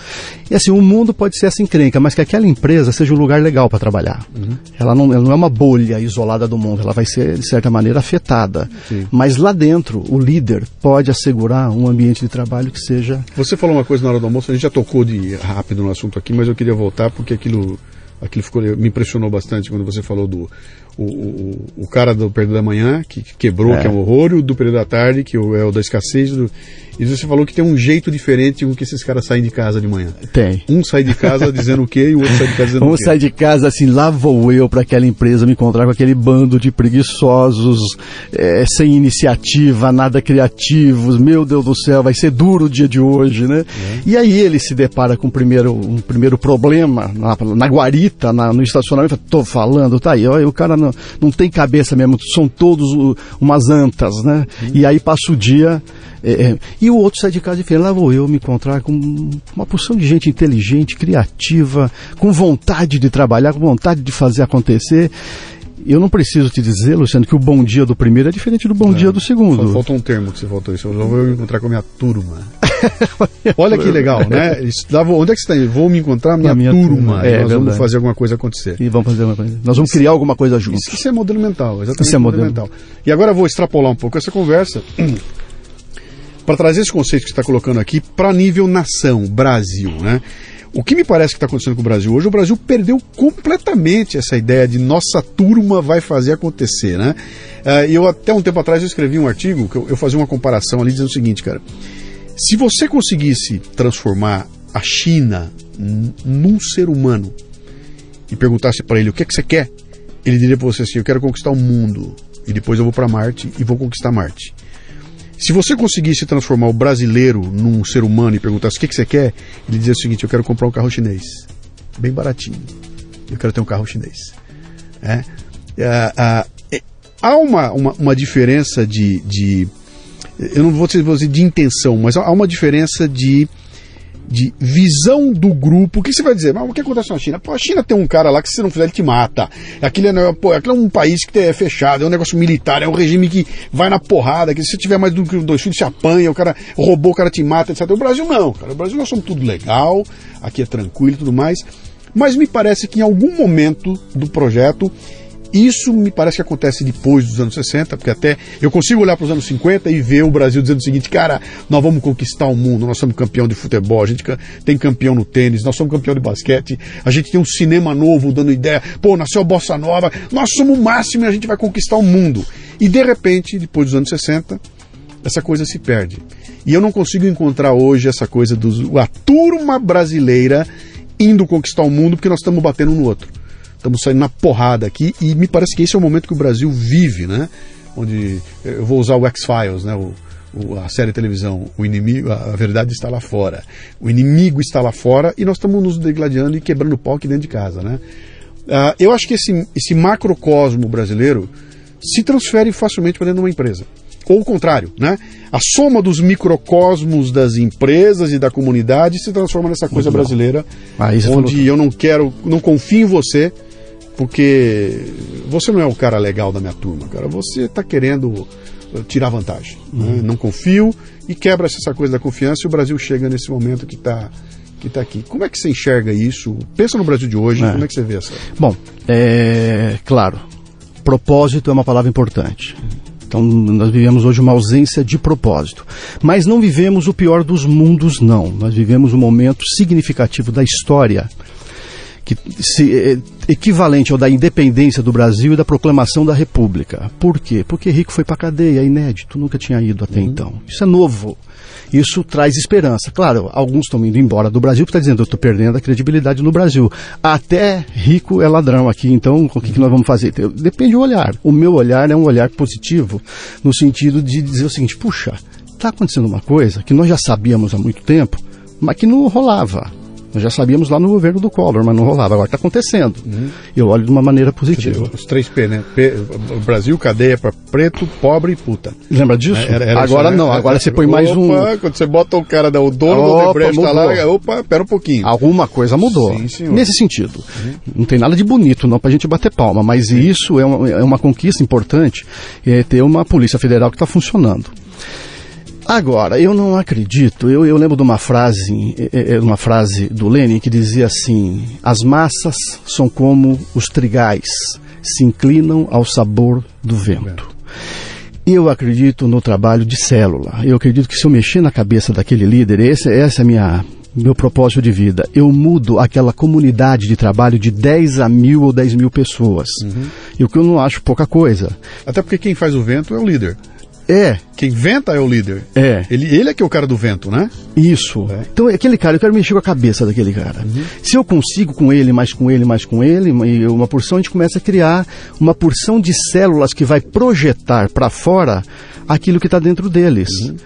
E assim, o mundo pode ser essa encrenca, mas que aquela empresa seja um lugar legal para trabalhar. Uhum. Ela, não, ela não é uma bolha isolada do mundo, ela vai ser, de certa maneira, afetada. Sim. Mas lá dentro, o líder pode assegurar um ambiente de trabalho que seja. Você falou uma coisa na hora do almoço, a gente já tocou de rápido no assunto aqui, mas eu queria voltar porque aquilo Aquilo ficou, me impressionou bastante quando você falou do o, o, o cara do período da manhã, que quebrou, é. que é um horror, e o do período da tarde, que é o da escassez. Do, e você falou que tem um jeito diferente com que esses caras saem de casa de manhã. Tem. Um sai de casa dizendo o quê e o outro sai de casa dizendo um o quê. Um sai de casa assim, lá vou eu para aquela empresa me encontrar com aquele bando de preguiçosos, é, sem iniciativa, nada criativos. Meu Deus do céu, vai ser duro o dia de hoje, né? É. E aí ele se depara com um primeiro, um primeiro problema na, na guarita, na, no estacionamento. Tô falando, tá aí, ó, o cara não, não tem cabeça mesmo, são todos uh, umas antas, né? Hum. E aí passa o dia é, é, e o outro sai de casa e fala, lá vou eu me encontrar com uma porção de gente inteligente, criativa, com vontade de trabalhar, com vontade de fazer acontecer. Eu não preciso te dizer, Luciano, que o bom dia do primeiro é diferente do bom é, dia do segundo. Falta um termo que você faltou isso. Eu vou me encontrar com a minha turma. Olha que legal, né? Onde é que você está? Vou me encontrar com a minha, minha turma. turma. É, nós verdade. vamos fazer alguma coisa acontecer. E vamos fazer uma coisa. Nós vamos criar alguma coisa juntos. Isso, isso é modelo mental, exatamente. Isso é modelo mental. E agora eu vou extrapolar um pouco essa conversa para trazer esse conceito que você está colocando aqui para nível nação, Brasil, né? O que me parece que está acontecendo com o Brasil hoje, o Brasil perdeu completamente essa ideia de nossa turma vai fazer acontecer, né? Uh, eu até um tempo atrás eu escrevi um artigo que eu, eu fazia uma comparação ali dizendo o seguinte, cara, se você conseguisse transformar a China num ser humano e perguntasse para ele o que é que você quer, ele diria para você assim, eu quero conquistar o mundo e depois eu vou para Marte e vou conquistar Marte. Se você conseguisse transformar o brasileiro num ser humano e perguntasse o que, que você quer, ele dizia o seguinte: eu quero comprar um carro chinês, bem baratinho. Eu quero ter um carro chinês. É, é, é, há uma, uma, uma, diferença de, de. Eu não vou dizer de intenção, mas há uma diferença de de visão do grupo. O que você vai dizer? Mas o que acontece na China? Pô, a China tem um cara lá que se não fizer ele te mata. Aquilo é, pô, aquilo é um país que é fechado, é um negócio militar, é um regime que vai na porrada, que se tiver mais do que dois filhos se apanha, o cara roubou, o cara te mata, etc. O Brasil não, cara. O Brasil nós somos tudo legal, aqui é tranquilo e tudo mais. Mas me parece que em algum momento do projeto isso me parece que acontece depois dos anos 60, porque até eu consigo olhar para os anos 50 e ver o Brasil dizendo o seguinte: cara, nós vamos conquistar o mundo, nós somos campeão de futebol, a gente tem campeão no tênis, nós somos campeão de basquete, a gente tem um cinema novo dando ideia, pô, nasceu a bossa nova, nós somos o máximo e a gente vai conquistar o mundo. E de repente, depois dos anos 60, essa coisa se perde. E eu não consigo encontrar hoje essa coisa dos a turma brasileira indo conquistar o mundo porque nós estamos batendo um no outro. Estamos saindo na porrada aqui e me parece que esse é o momento que o Brasil vive, né? Onde eu vou usar o X-Files, né? O, o, a série de televisão, o inimigo, a verdade está lá fora. O inimigo está lá fora e nós estamos nos degladiando e quebrando pau aqui dentro de casa, né? Uh, eu acho que esse, esse macrocosmo brasileiro se transfere facilmente para dentro de uma empresa. Ou o contrário, né? A soma dos microcosmos das empresas e da comunidade se transforma nessa coisa brasileira, ah, onde eu não quero, não confio em você, porque você não é o cara legal da minha turma, cara. Você está querendo eh, tirar vantagem. Né? Uhum. Né? Não confio e quebra essa coisa da confiança e o Brasil chega nesse momento que está que está aqui. Como é que você enxerga isso? Pensa no Brasil de hoje, é. como é que você vê essa? Bom, é claro, propósito é uma palavra importante. Então, nós vivemos hoje uma ausência de propósito. Mas não vivemos o pior dos mundos, não. Nós vivemos um momento significativo da história que se, é, equivalente ao da independência do Brasil e da proclamação da República. Por quê? Porque Rico foi para cadeia, é inédito, nunca tinha ido até uhum. então. Isso é novo. Isso traz esperança. Claro, alguns estão indo embora do Brasil, porque está dizendo, eu estou perdendo a credibilidade no Brasil. Até rico é ladrão aqui, então o que, que nós vamos fazer? Depende do olhar. O meu olhar é um olhar positivo, no sentido de dizer o seguinte, puxa, está acontecendo uma coisa que nós já sabíamos há muito tempo, mas que não rolava. Nós já sabíamos lá no governo do Collor, mas não rolava. Agora está acontecendo. Uhum. Eu olho de uma maneira positiva. Os três P, né? P, Brasil, cadeia para preto, pobre e puta. Lembra disso? Era, era agora isso, né? não, agora você põe mais um. Quando você bota o cara, o dono opa, do Odebrecht tá lá, opa, pera um pouquinho. Alguma coisa mudou. Sim, Nesse sentido. Uhum. Não tem nada de bonito, não, para a gente bater palma, mas Sim. isso é uma, é uma conquista importante, é ter uma Polícia Federal que está funcionando. Agora, eu não acredito. Eu, eu lembro de uma frase, é, é, é, uma frase do Lenin que dizia assim: as massas são como os trigais, se inclinam ao sabor do vento. Eu acredito no trabalho de célula. Eu acredito que se eu mexer na cabeça daquele líder, esse, essa é a minha meu propósito de vida. Eu mudo aquela comunidade de trabalho de 10 a mil ou 10 mil pessoas. Uhum. E o que eu não acho pouca coisa. Até porque quem faz o vento é o líder. É. Quem venta é o líder. É. Ele, ele é que é o cara do vento, né? Isso. É. Então, aquele cara, eu quero mexer com a cabeça daquele cara. Uhum. Se eu consigo com ele, mais com ele, mais com ele, uma porção, a gente começa a criar uma porção de células que vai projetar para fora aquilo que está dentro deles. Uhum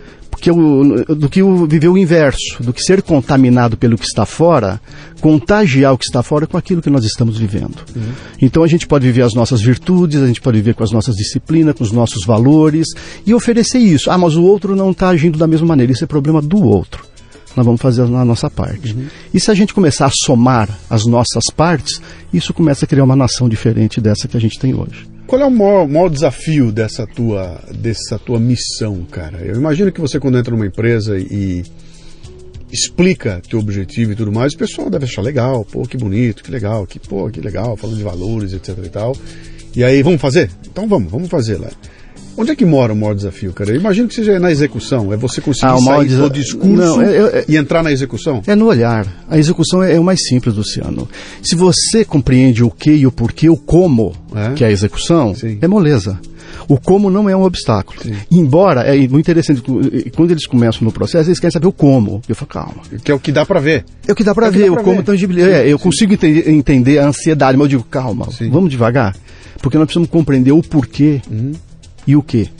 que o, do que o, viver o inverso, do que ser contaminado pelo que está fora, contagiar o que está fora com aquilo que nós estamos vivendo. Uhum. Então a gente pode viver as nossas virtudes, a gente pode viver com as nossas disciplinas, com os nossos valores e oferecer isso. Ah, mas o outro não está agindo da mesma maneira, isso é problema do outro. Nós vamos fazer a nossa parte. Uhum. E se a gente começar a somar as nossas partes, isso começa a criar uma nação diferente dessa que a gente tem hoje. Qual é o maior, maior, desafio dessa tua, dessa tua missão, cara? Eu imagino que você, quando entra numa empresa e explica teu objetivo e tudo mais, o pessoal deve achar legal, pô, que bonito, que legal, que pô, que legal, falando de valores, etc e tal. E aí, vamos fazer? Então vamos, vamos fazer lá. Onde é que mora o maior desafio, cara? Eu imagino que seja na execução. É você conseguir ah, sair desa... do discurso Não, é, é, e entrar na execução? É no olhar. A execução é, é, o mais simples, Luciano. Se você compreende o que e o porquê, o como, é? que é a execução, Sim. é moleza. O como não é um obstáculo. Sim. Embora, é muito interessante, quando eles começam no processo, eles querem saber o como. Eu falo, calma. Que é o que dá para ver. É o que dá para é ver, o como tangible. É, eu Sim. consigo entender, entender, a ansiedade, mas eu digo, calma, vamos devagar. Porque nós precisamos compreender o porquê uhum. E o que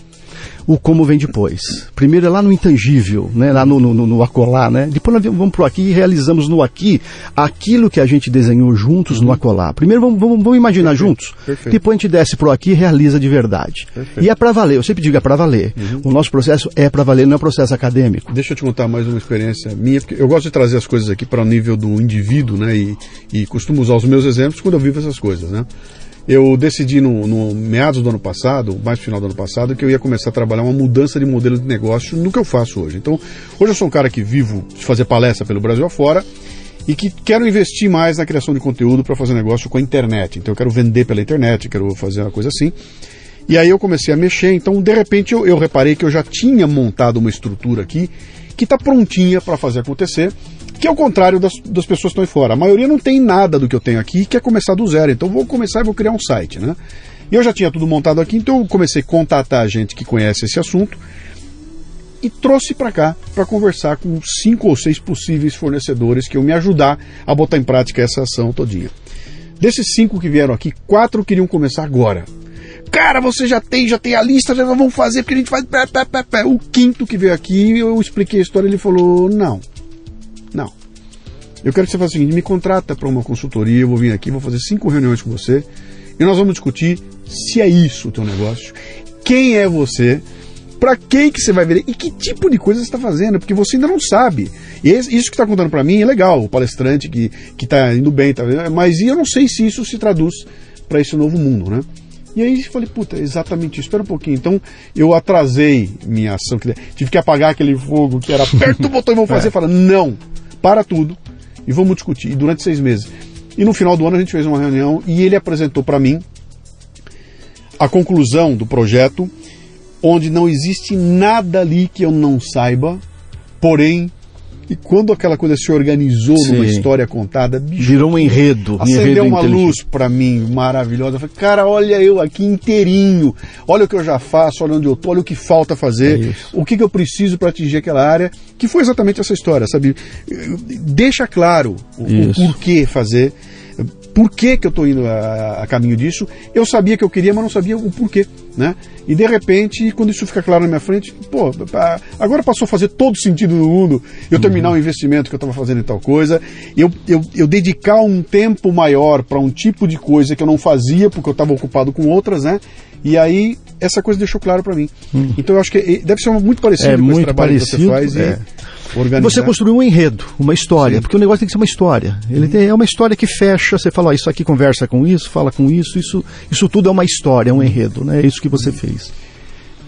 o como vem depois. Primeiro é lá no intangível, né? lá no, no, no acolá, né? Depois nós vamos para o aqui e realizamos no aqui aquilo que a gente desenhou juntos uhum. no acolá. Primeiro vamos, vamos, vamos imaginar Perfeito. juntos, Perfeito. depois a gente desce para o aqui e realiza de verdade. Perfeito. E é para valer, eu sempre digo é para valer. Uhum. O nosso processo é para valer, não é processo acadêmico. Deixa eu te contar mais uma experiência minha, porque eu gosto de trazer as coisas aqui para o nível do indivíduo, né? E, e costumo usar os meus exemplos quando eu vivo essas coisas, né? Eu decidi no, no, meados do ano passado, mais final do ano passado, que eu ia começar a trabalhar uma mudança de modelo de negócio no que eu faço hoje. Então, hoje eu sou um cara que vivo de fazer palestra pelo Brasil afora e que quero investir mais na criação de conteúdo para fazer negócio com a internet. Então, eu quero vender pela internet, quero fazer uma coisa assim. E aí eu comecei a mexer, então de repente eu, eu reparei que eu já tinha montado uma estrutura aqui que está prontinha para fazer acontecer que é o contrário das, das pessoas que estão aí fora. A maioria não tem nada do que eu tenho aqui e quer começar do zero. Então vou começar e vou criar um site, né? E eu já tinha tudo montado aqui, então eu comecei a contatar gente que conhece esse assunto e trouxe para cá para conversar com cinco ou seis possíveis fornecedores que iam me ajudar a botar em prática essa ação todinha. Desses cinco que vieram aqui, quatro queriam começar agora. Cara, você já tem, já tem a lista, já vamos fazer, porque a gente faz. Pé, pé, pé, pé. O quinto que veio aqui, eu expliquei a história, ele falou: não, não. Eu quero que você faça o seguinte: me contrata para uma consultoria, eu vou vir aqui, vou fazer cinco reuniões com você e nós vamos discutir se é isso o teu negócio, quem é você, para quem que você vai ver e que tipo de coisa você está fazendo, porque você ainda não sabe. E isso que está contando para mim é legal, o palestrante que está indo bem, tá, mas eu não sei se isso se traduz para esse novo mundo, né? E aí eu falei, puta, exatamente isso, espera um pouquinho. Então eu atrasei minha ação, tive que apagar aquele fogo que era perto do botão e vamos fazer. É. Fala, não, para tudo e vamos discutir. E durante seis meses. E no final do ano a gente fez uma reunião e ele apresentou para mim a conclusão do projeto, onde não existe nada ali que eu não saiba, porém e quando aquela coisa se organizou Sim. numa história contada, bicho, virou um enredo. Acendeu um uma luz para mim maravilhosa. Eu falei, cara, olha eu aqui inteirinho. Olha o que eu já faço, olha onde eu tô, olha o que falta fazer, é o que, que eu preciso para atingir aquela área. Que foi exatamente essa história, sabe? Deixa claro o, o porquê fazer por que, que eu estou indo a, a, caminho disso. Eu sabia que eu queria, mas não sabia o porquê, né? E de repente, quando isso fica claro na minha frente, pô, agora passou a fazer todo sentido no mundo eu terminar uhum. o investimento que eu estava fazendo em tal coisa, eu, eu, eu dedicar um tempo maior para um tipo de coisa que eu não fazia porque eu estava ocupado com outras, né? E aí essa coisa deixou claro para mim. Hum. Então eu acho que deve ser muito parecido é, com muito esse trabalho parecido, que você faz. É. E organizar. Você construiu um enredo, uma história, Sim. porque o negócio tem que ser uma história. Ele hum. tem, é uma história que fecha, você fala, ó, isso aqui conversa com isso, fala com isso, isso, isso tudo é uma história, é um enredo, né? É isso que você fez.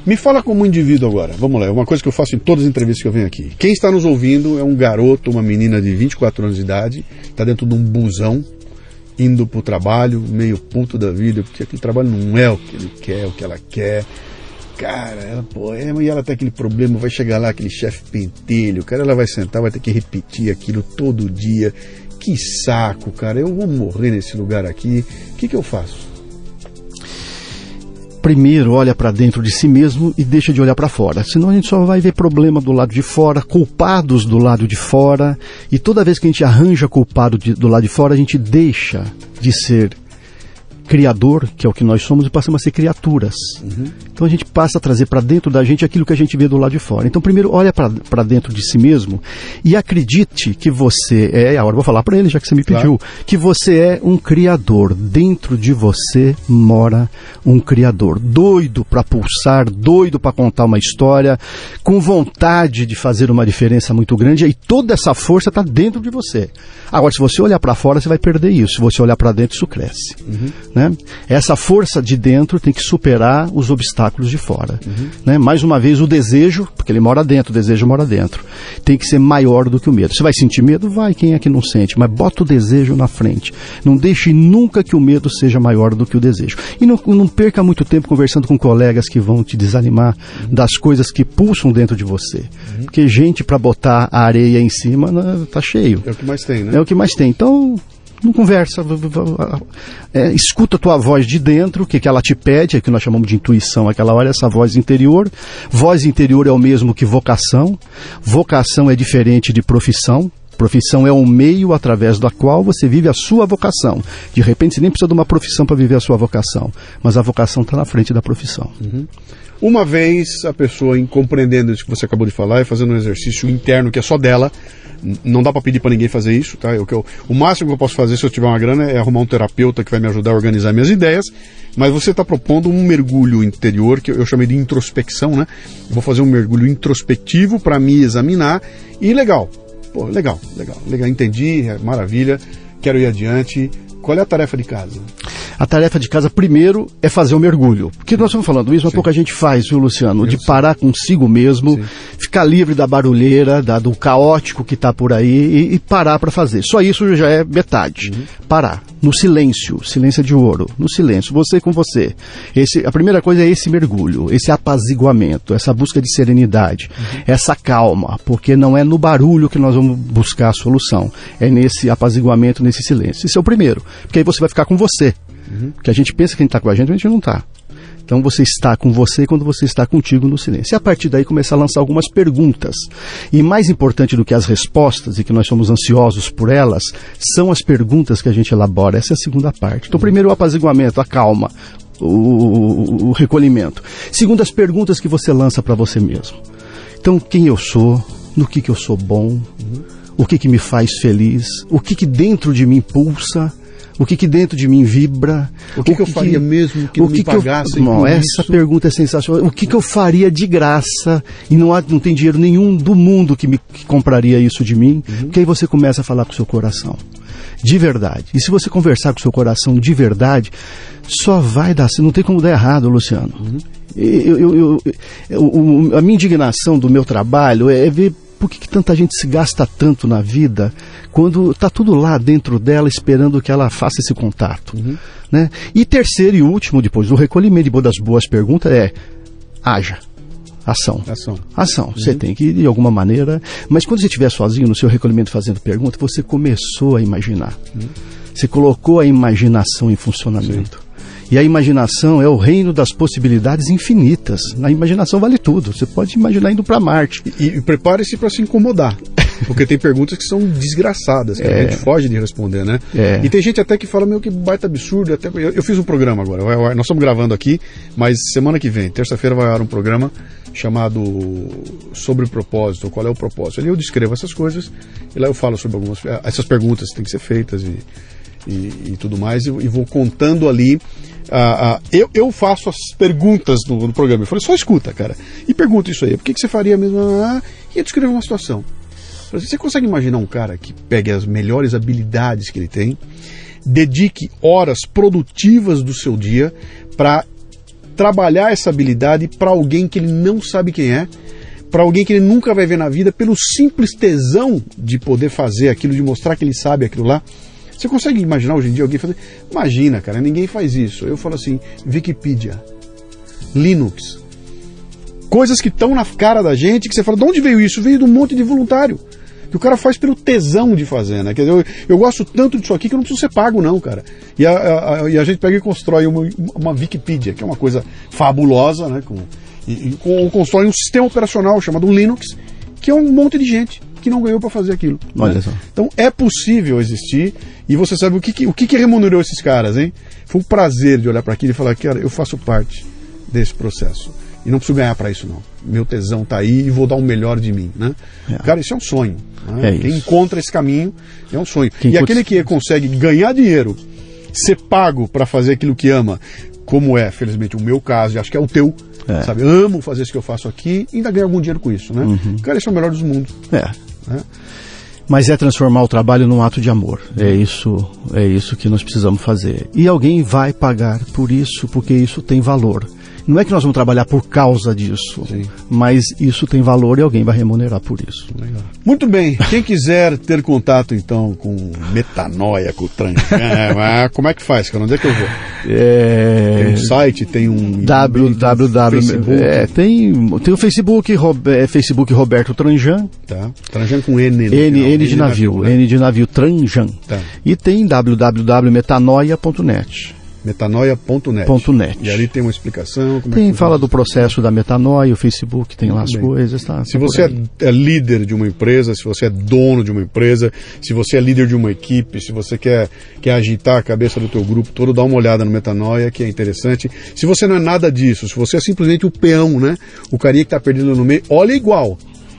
Me fala como indivíduo agora. Vamos lá, é uma coisa que eu faço em todas as entrevistas que eu venho aqui. Quem está nos ouvindo é um garoto, uma menina de 24 anos de idade, está dentro de um busão, indo para o trabalho, meio puto da vida, porque aquele trabalho não é o que ele quer, o que ela quer cara, ela, pô, é, e ela tem aquele problema, vai chegar lá aquele chefe pentelho, cara, ela vai sentar, vai ter que repetir aquilo todo dia. Que saco, cara, eu vou morrer nesse lugar aqui. O que, que eu faço? Primeiro olha para dentro de si mesmo e deixa de olhar para fora. Senão a gente só vai ver problema do lado de fora, culpados do lado de fora, e toda vez que a gente arranja culpado de, do lado de fora, a gente deixa de ser criador, que é o que nós somos, e passamos a ser criaturas. Uhum. Então a gente passa a trazer para dentro da gente aquilo que a gente vê do lado de fora. Então primeiro olha para dentro de si mesmo e acredite que você é, agora vou falar para ele já que você me pediu, claro. que você é um criador. Dentro de você mora um criador, doido para pulsar, doido para contar uma história, com vontade de fazer uma diferença muito grande e toda essa força está dentro de você. Agora se você olhar para fora, você vai perder isso. Se você olhar para dentro, isso cresce. Uhum. Né? Né? Essa força de dentro tem que superar os obstáculos de fora. Uhum. Né? Mais uma vez, o desejo, porque ele mora dentro, o desejo mora dentro, tem que ser maior do que o medo. Você vai sentir medo? Vai, quem é que não sente? Mas bota o desejo na frente. Não deixe nunca que o medo seja maior do que o desejo. E não, não perca muito tempo conversando com colegas que vão te desanimar uhum. das coisas que pulsam dentro de você. Uhum. Porque gente para botar a areia em cima né, tá cheio. É o que mais tem, né? É o que mais tem. Então, não conversa, é, escuta a tua voz de dentro, o que, que ela te pede, é que nós chamamos de intuição, aquela hora, essa voz interior. Voz interior é o mesmo que vocação. Vocação é diferente de profissão. Profissão é um meio através do qual você vive a sua vocação. De repente você nem precisa de uma profissão para viver a sua vocação, mas a vocação está na frente da profissão. Uhum. Uma vez a pessoa, compreendendo isso que você acabou de falar e fazendo um exercício interno que é só dela, não dá para pedir para ninguém fazer isso, tá? Eu, eu, o máximo que eu posso fazer se eu tiver uma grana é arrumar um terapeuta que vai me ajudar a organizar minhas ideias, mas você está propondo um mergulho interior que eu, eu chamei de introspecção, né? Eu vou fazer um mergulho introspectivo para me examinar e legal, pô, legal, legal, legal, entendi, é maravilha, quero ir adiante. Qual é a tarefa de casa? A tarefa de casa, primeiro, é fazer o mergulho. Porque nós estamos falando isso, mas pouca gente faz, viu, Luciano? De parar consigo mesmo, Sim. ficar livre da barulheira, da, do caótico que está por aí e, e parar para fazer. Só isso já é metade. Uhum. Parar. No silêncio. Silêncio de ouro. No silêncio. Você com você. Esse, a primeira coisa é esse mergulho, esse apaziguamento, essa busca de serenidade, uhum. essa calma. Porque não é no barulho que nós vamos buscar a solução. É nesse apaziguamento, nesse silêncio. Esse é o primeiro. Porque aí você vai ficar com você. Uhum. Porque a gente pensa que a gente está com a gente, mas a gente não está. Então você está com você quando você está contigo no silêncio. E a partir daí começar a lançar algumas perguntas. E mais importante do que as respostas, e que nós somos ansiosos por elas, são as perguntas que a gente elabora. Essa é a segunda parte. Então, primeiro o apaziguamento, a calma, o, o, o recolhimento. Segundo, as perguntas que você lança para você mesmo. Então, quem eu sou, no que, que eu sou bom, o que, que me faz feliz, o que, que dentro de mim pulsa, o que, que dentro de mim vibra? O que, o que, que eu faria mesmo que o não que me pagassem que eu, não, Essa isso? pergunta é sensacional. O que, que eu faria de graça e não, há, não tem dinheiro nenhum do mundo que me que compraria isso de mim? Uhum. Porque aí você começa a falar com o seu coração. De verdade. E se você conversar com o seu coração de verdade, só vai dar. Não tem como dar errado, Luciano. Uhum. Eu, eu, eu, a minha indignação do meu trabalho é ver por que, que, tanta gente se gasta tanto na vida quando está tudo lá dentro dela esperando que ela faça esse contato? Uhum. Né? E terceiro e último, depois do recolhimento das boas perguntas, é haja. Ação. Ação. Ação. Uhum. Você tem que, de alguma maneira. Mas quando você estiver sozinho no seu recolhimento fazendo pergunta, você começou a imaginar. Uhum. Você colocou a imaginação em funcionamento. Sim. E a imaginação é o reino das possibilidades infinitas. Na imaginação vale tudo. Você pode imaginar indo para Marte. E, e prepare-se para se incomodar. Porque tem perguntas que são desgraçadas, que é. a gente foge de responder, né? É. E tem gente até que fala, meu, que baita absurdo. Até... Eu, eu fiz um programa agora, nós estamos gravando aqui, mas semana que vem, terça-feira, vai haver um programa chamado Sobre o Propósito, qual é o propósito. Ali eu descrevo essas coisas e lá eu falo sobre algumas. Essas perguntas que têm que ser feitas e, e, e tudo mais, e, e vou contando ali ah, ah, eu, eu faço as perguntas no, no, programa. Eu falei, só escuta, cara. E pergunta isso aí. Por que, que você faria mesmo? Ah, e eu descrevo uma situação. Você consegue imaginar um cara que pegue as melhores habilidades que ele tem, dedique horas produtivas do seu dia para trabalhar essa habilidade para alguém que ele não sabe quem é, para alguém que ele nunca vai ver na vida, pelo simples tesão de poder fazer aquilo, de mostrar que ele sabe aquilo lá. Você consegue imaginar hoje em dia alguém fazer? Imagina, cara, ninguém faz isso. Eu falo assim, Wikipedia, Linux, Coisas que estão na cara da gente, que você fala, de onde veio isso? Veio de um monte de voluntário. Que o cara faz pelo tesão de fazer, né? Quer dizer, eu, eu gosto tanto disso aqui que eu não preciso ser pago, não, cara. E a, a, e a gente pega e constrói uma, uma Wikipedia, que é uma coisa fabulosa, né? Com, e, e com, constrói um sistema operacional chamado Linux, que é um monte de gente que não ganhou para fazer aquilo. Olha né? só. Então é possível existir e você sabe o que, que- o que, que remunerou esses caras, hein? Foi um prazer de olhar para aquilo e falar, cara, eu faço parte desse processo. E não preciso ganhar para isso, não. Meu tesão tá aí e vou dar o melhor de mim, né? É. Cara, isso é um sonho. né? É Quem isso. encontra esse caminho é um sonho. Quem e aquele que consegue ganhar dinheiro, ser pago para fazer aquilo que ama, como é, felizmente, o meu caso, e acho que é o teu, É. Uhum. sabe? Amo fazer isso que eu faço aqui e ainda ganho algum dinheiro com isso, né? Cara, esse é o melhor dos mundos. É. Né? Mas é transformar o trabalho num ato de amor. É isso, é isso que nós precisamos fazer. E alguém vai pagar por isso, porque isso tem valor. Não é que nós vamos trabalhar por causa disso, Sim. mas isso tem valor e alguém vai remunerar por isso. Muito bem, quem quiser ter contato então com metanoia, com o Trancan, ah, como é que faz, cara? Onde é que eu vou? Tem É, um site, tem um www. Facebook, É, tem, tem o Facebook, Rob- é, Facebook Roberto Tranjan, tá? Tranjan com N. N, final, N de navio, né? N de navio Tranjan. Tá. E tem www.metanoia.net. Metanoia.net. E ali tem uma explicação. É Tem, que fala do processo da metanoia, o Facebook tem lá as bem. coisas, tá? Se tá você é, é líder de uma empresa, se você é dono de uma empresa, se você é líder de uma equipe, se você quer, quer agitar a cabeça do teu grupo todo, dá uma olhada no Metanoia, que é interessante. Se você não é nada disso, se você é simplesmente o peão, né? O carinha que está perdido no meio, olha igual.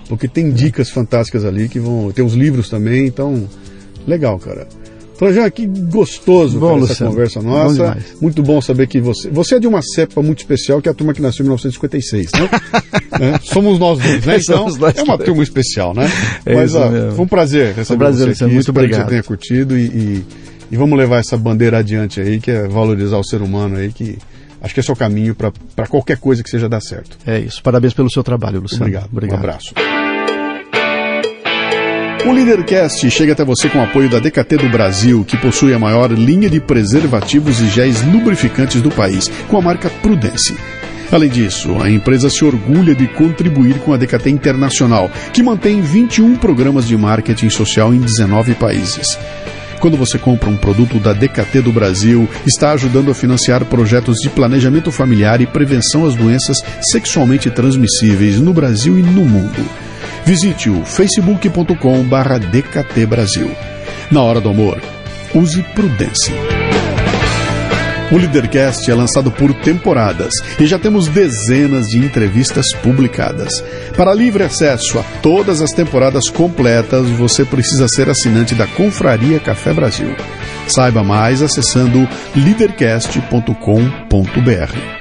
Porque tem dicas fantásticas ali que vão. Tem os livros também, então. Legal, cara. Trajan, que gostoso Bom, cara, essa conversa Bom nossa. demais. Muito bom saber que você. Você é de uma cepa muito especial, que é a turma que nasceu em 1956, né? Né? Somos nós dois, né? Então, é uma turma especial, né? É Mas, ó, foi um prazer receber um prazer, você aqui. Muito Espero que obrigado. você tenha curtido e, e, e vamos levar essa bandeira adiante aí, que é valorizar o ser humano aí, que acho que esse é o caminho para qualquer coisa que seja dar certo. É isso. Parabéns pelo seu trabalho, Luciano. Obrigado. Um abraço. O Leadercast chega até você com o apoio da DKT do Brasil, que possui a maior linha de preservativos e géis lubrificantes do país, com a marca Prudence. Além disso, a empresa se orgulha de contribuir com a DKT Internacional, que mantém 21 programas de marketing social em 19 países. Quando você compra um produto da DKT do Brasil, está ajudando a financiar projetos de planejamento familiar e prevenção às doenças sexualmente transmissíveis no Brasil e no mundo. Visite o facebook.com barra DKT Brasil. Na hora do amor, use prudência. O Leadercast é lançado por temporadas e já temos dezenas de entrevistas publicadas. Para livre acesso a todas as temporadas completas, você precisa ser assinante da Confraria Café Brasil. Saiba mais acessando leadercast.com.br.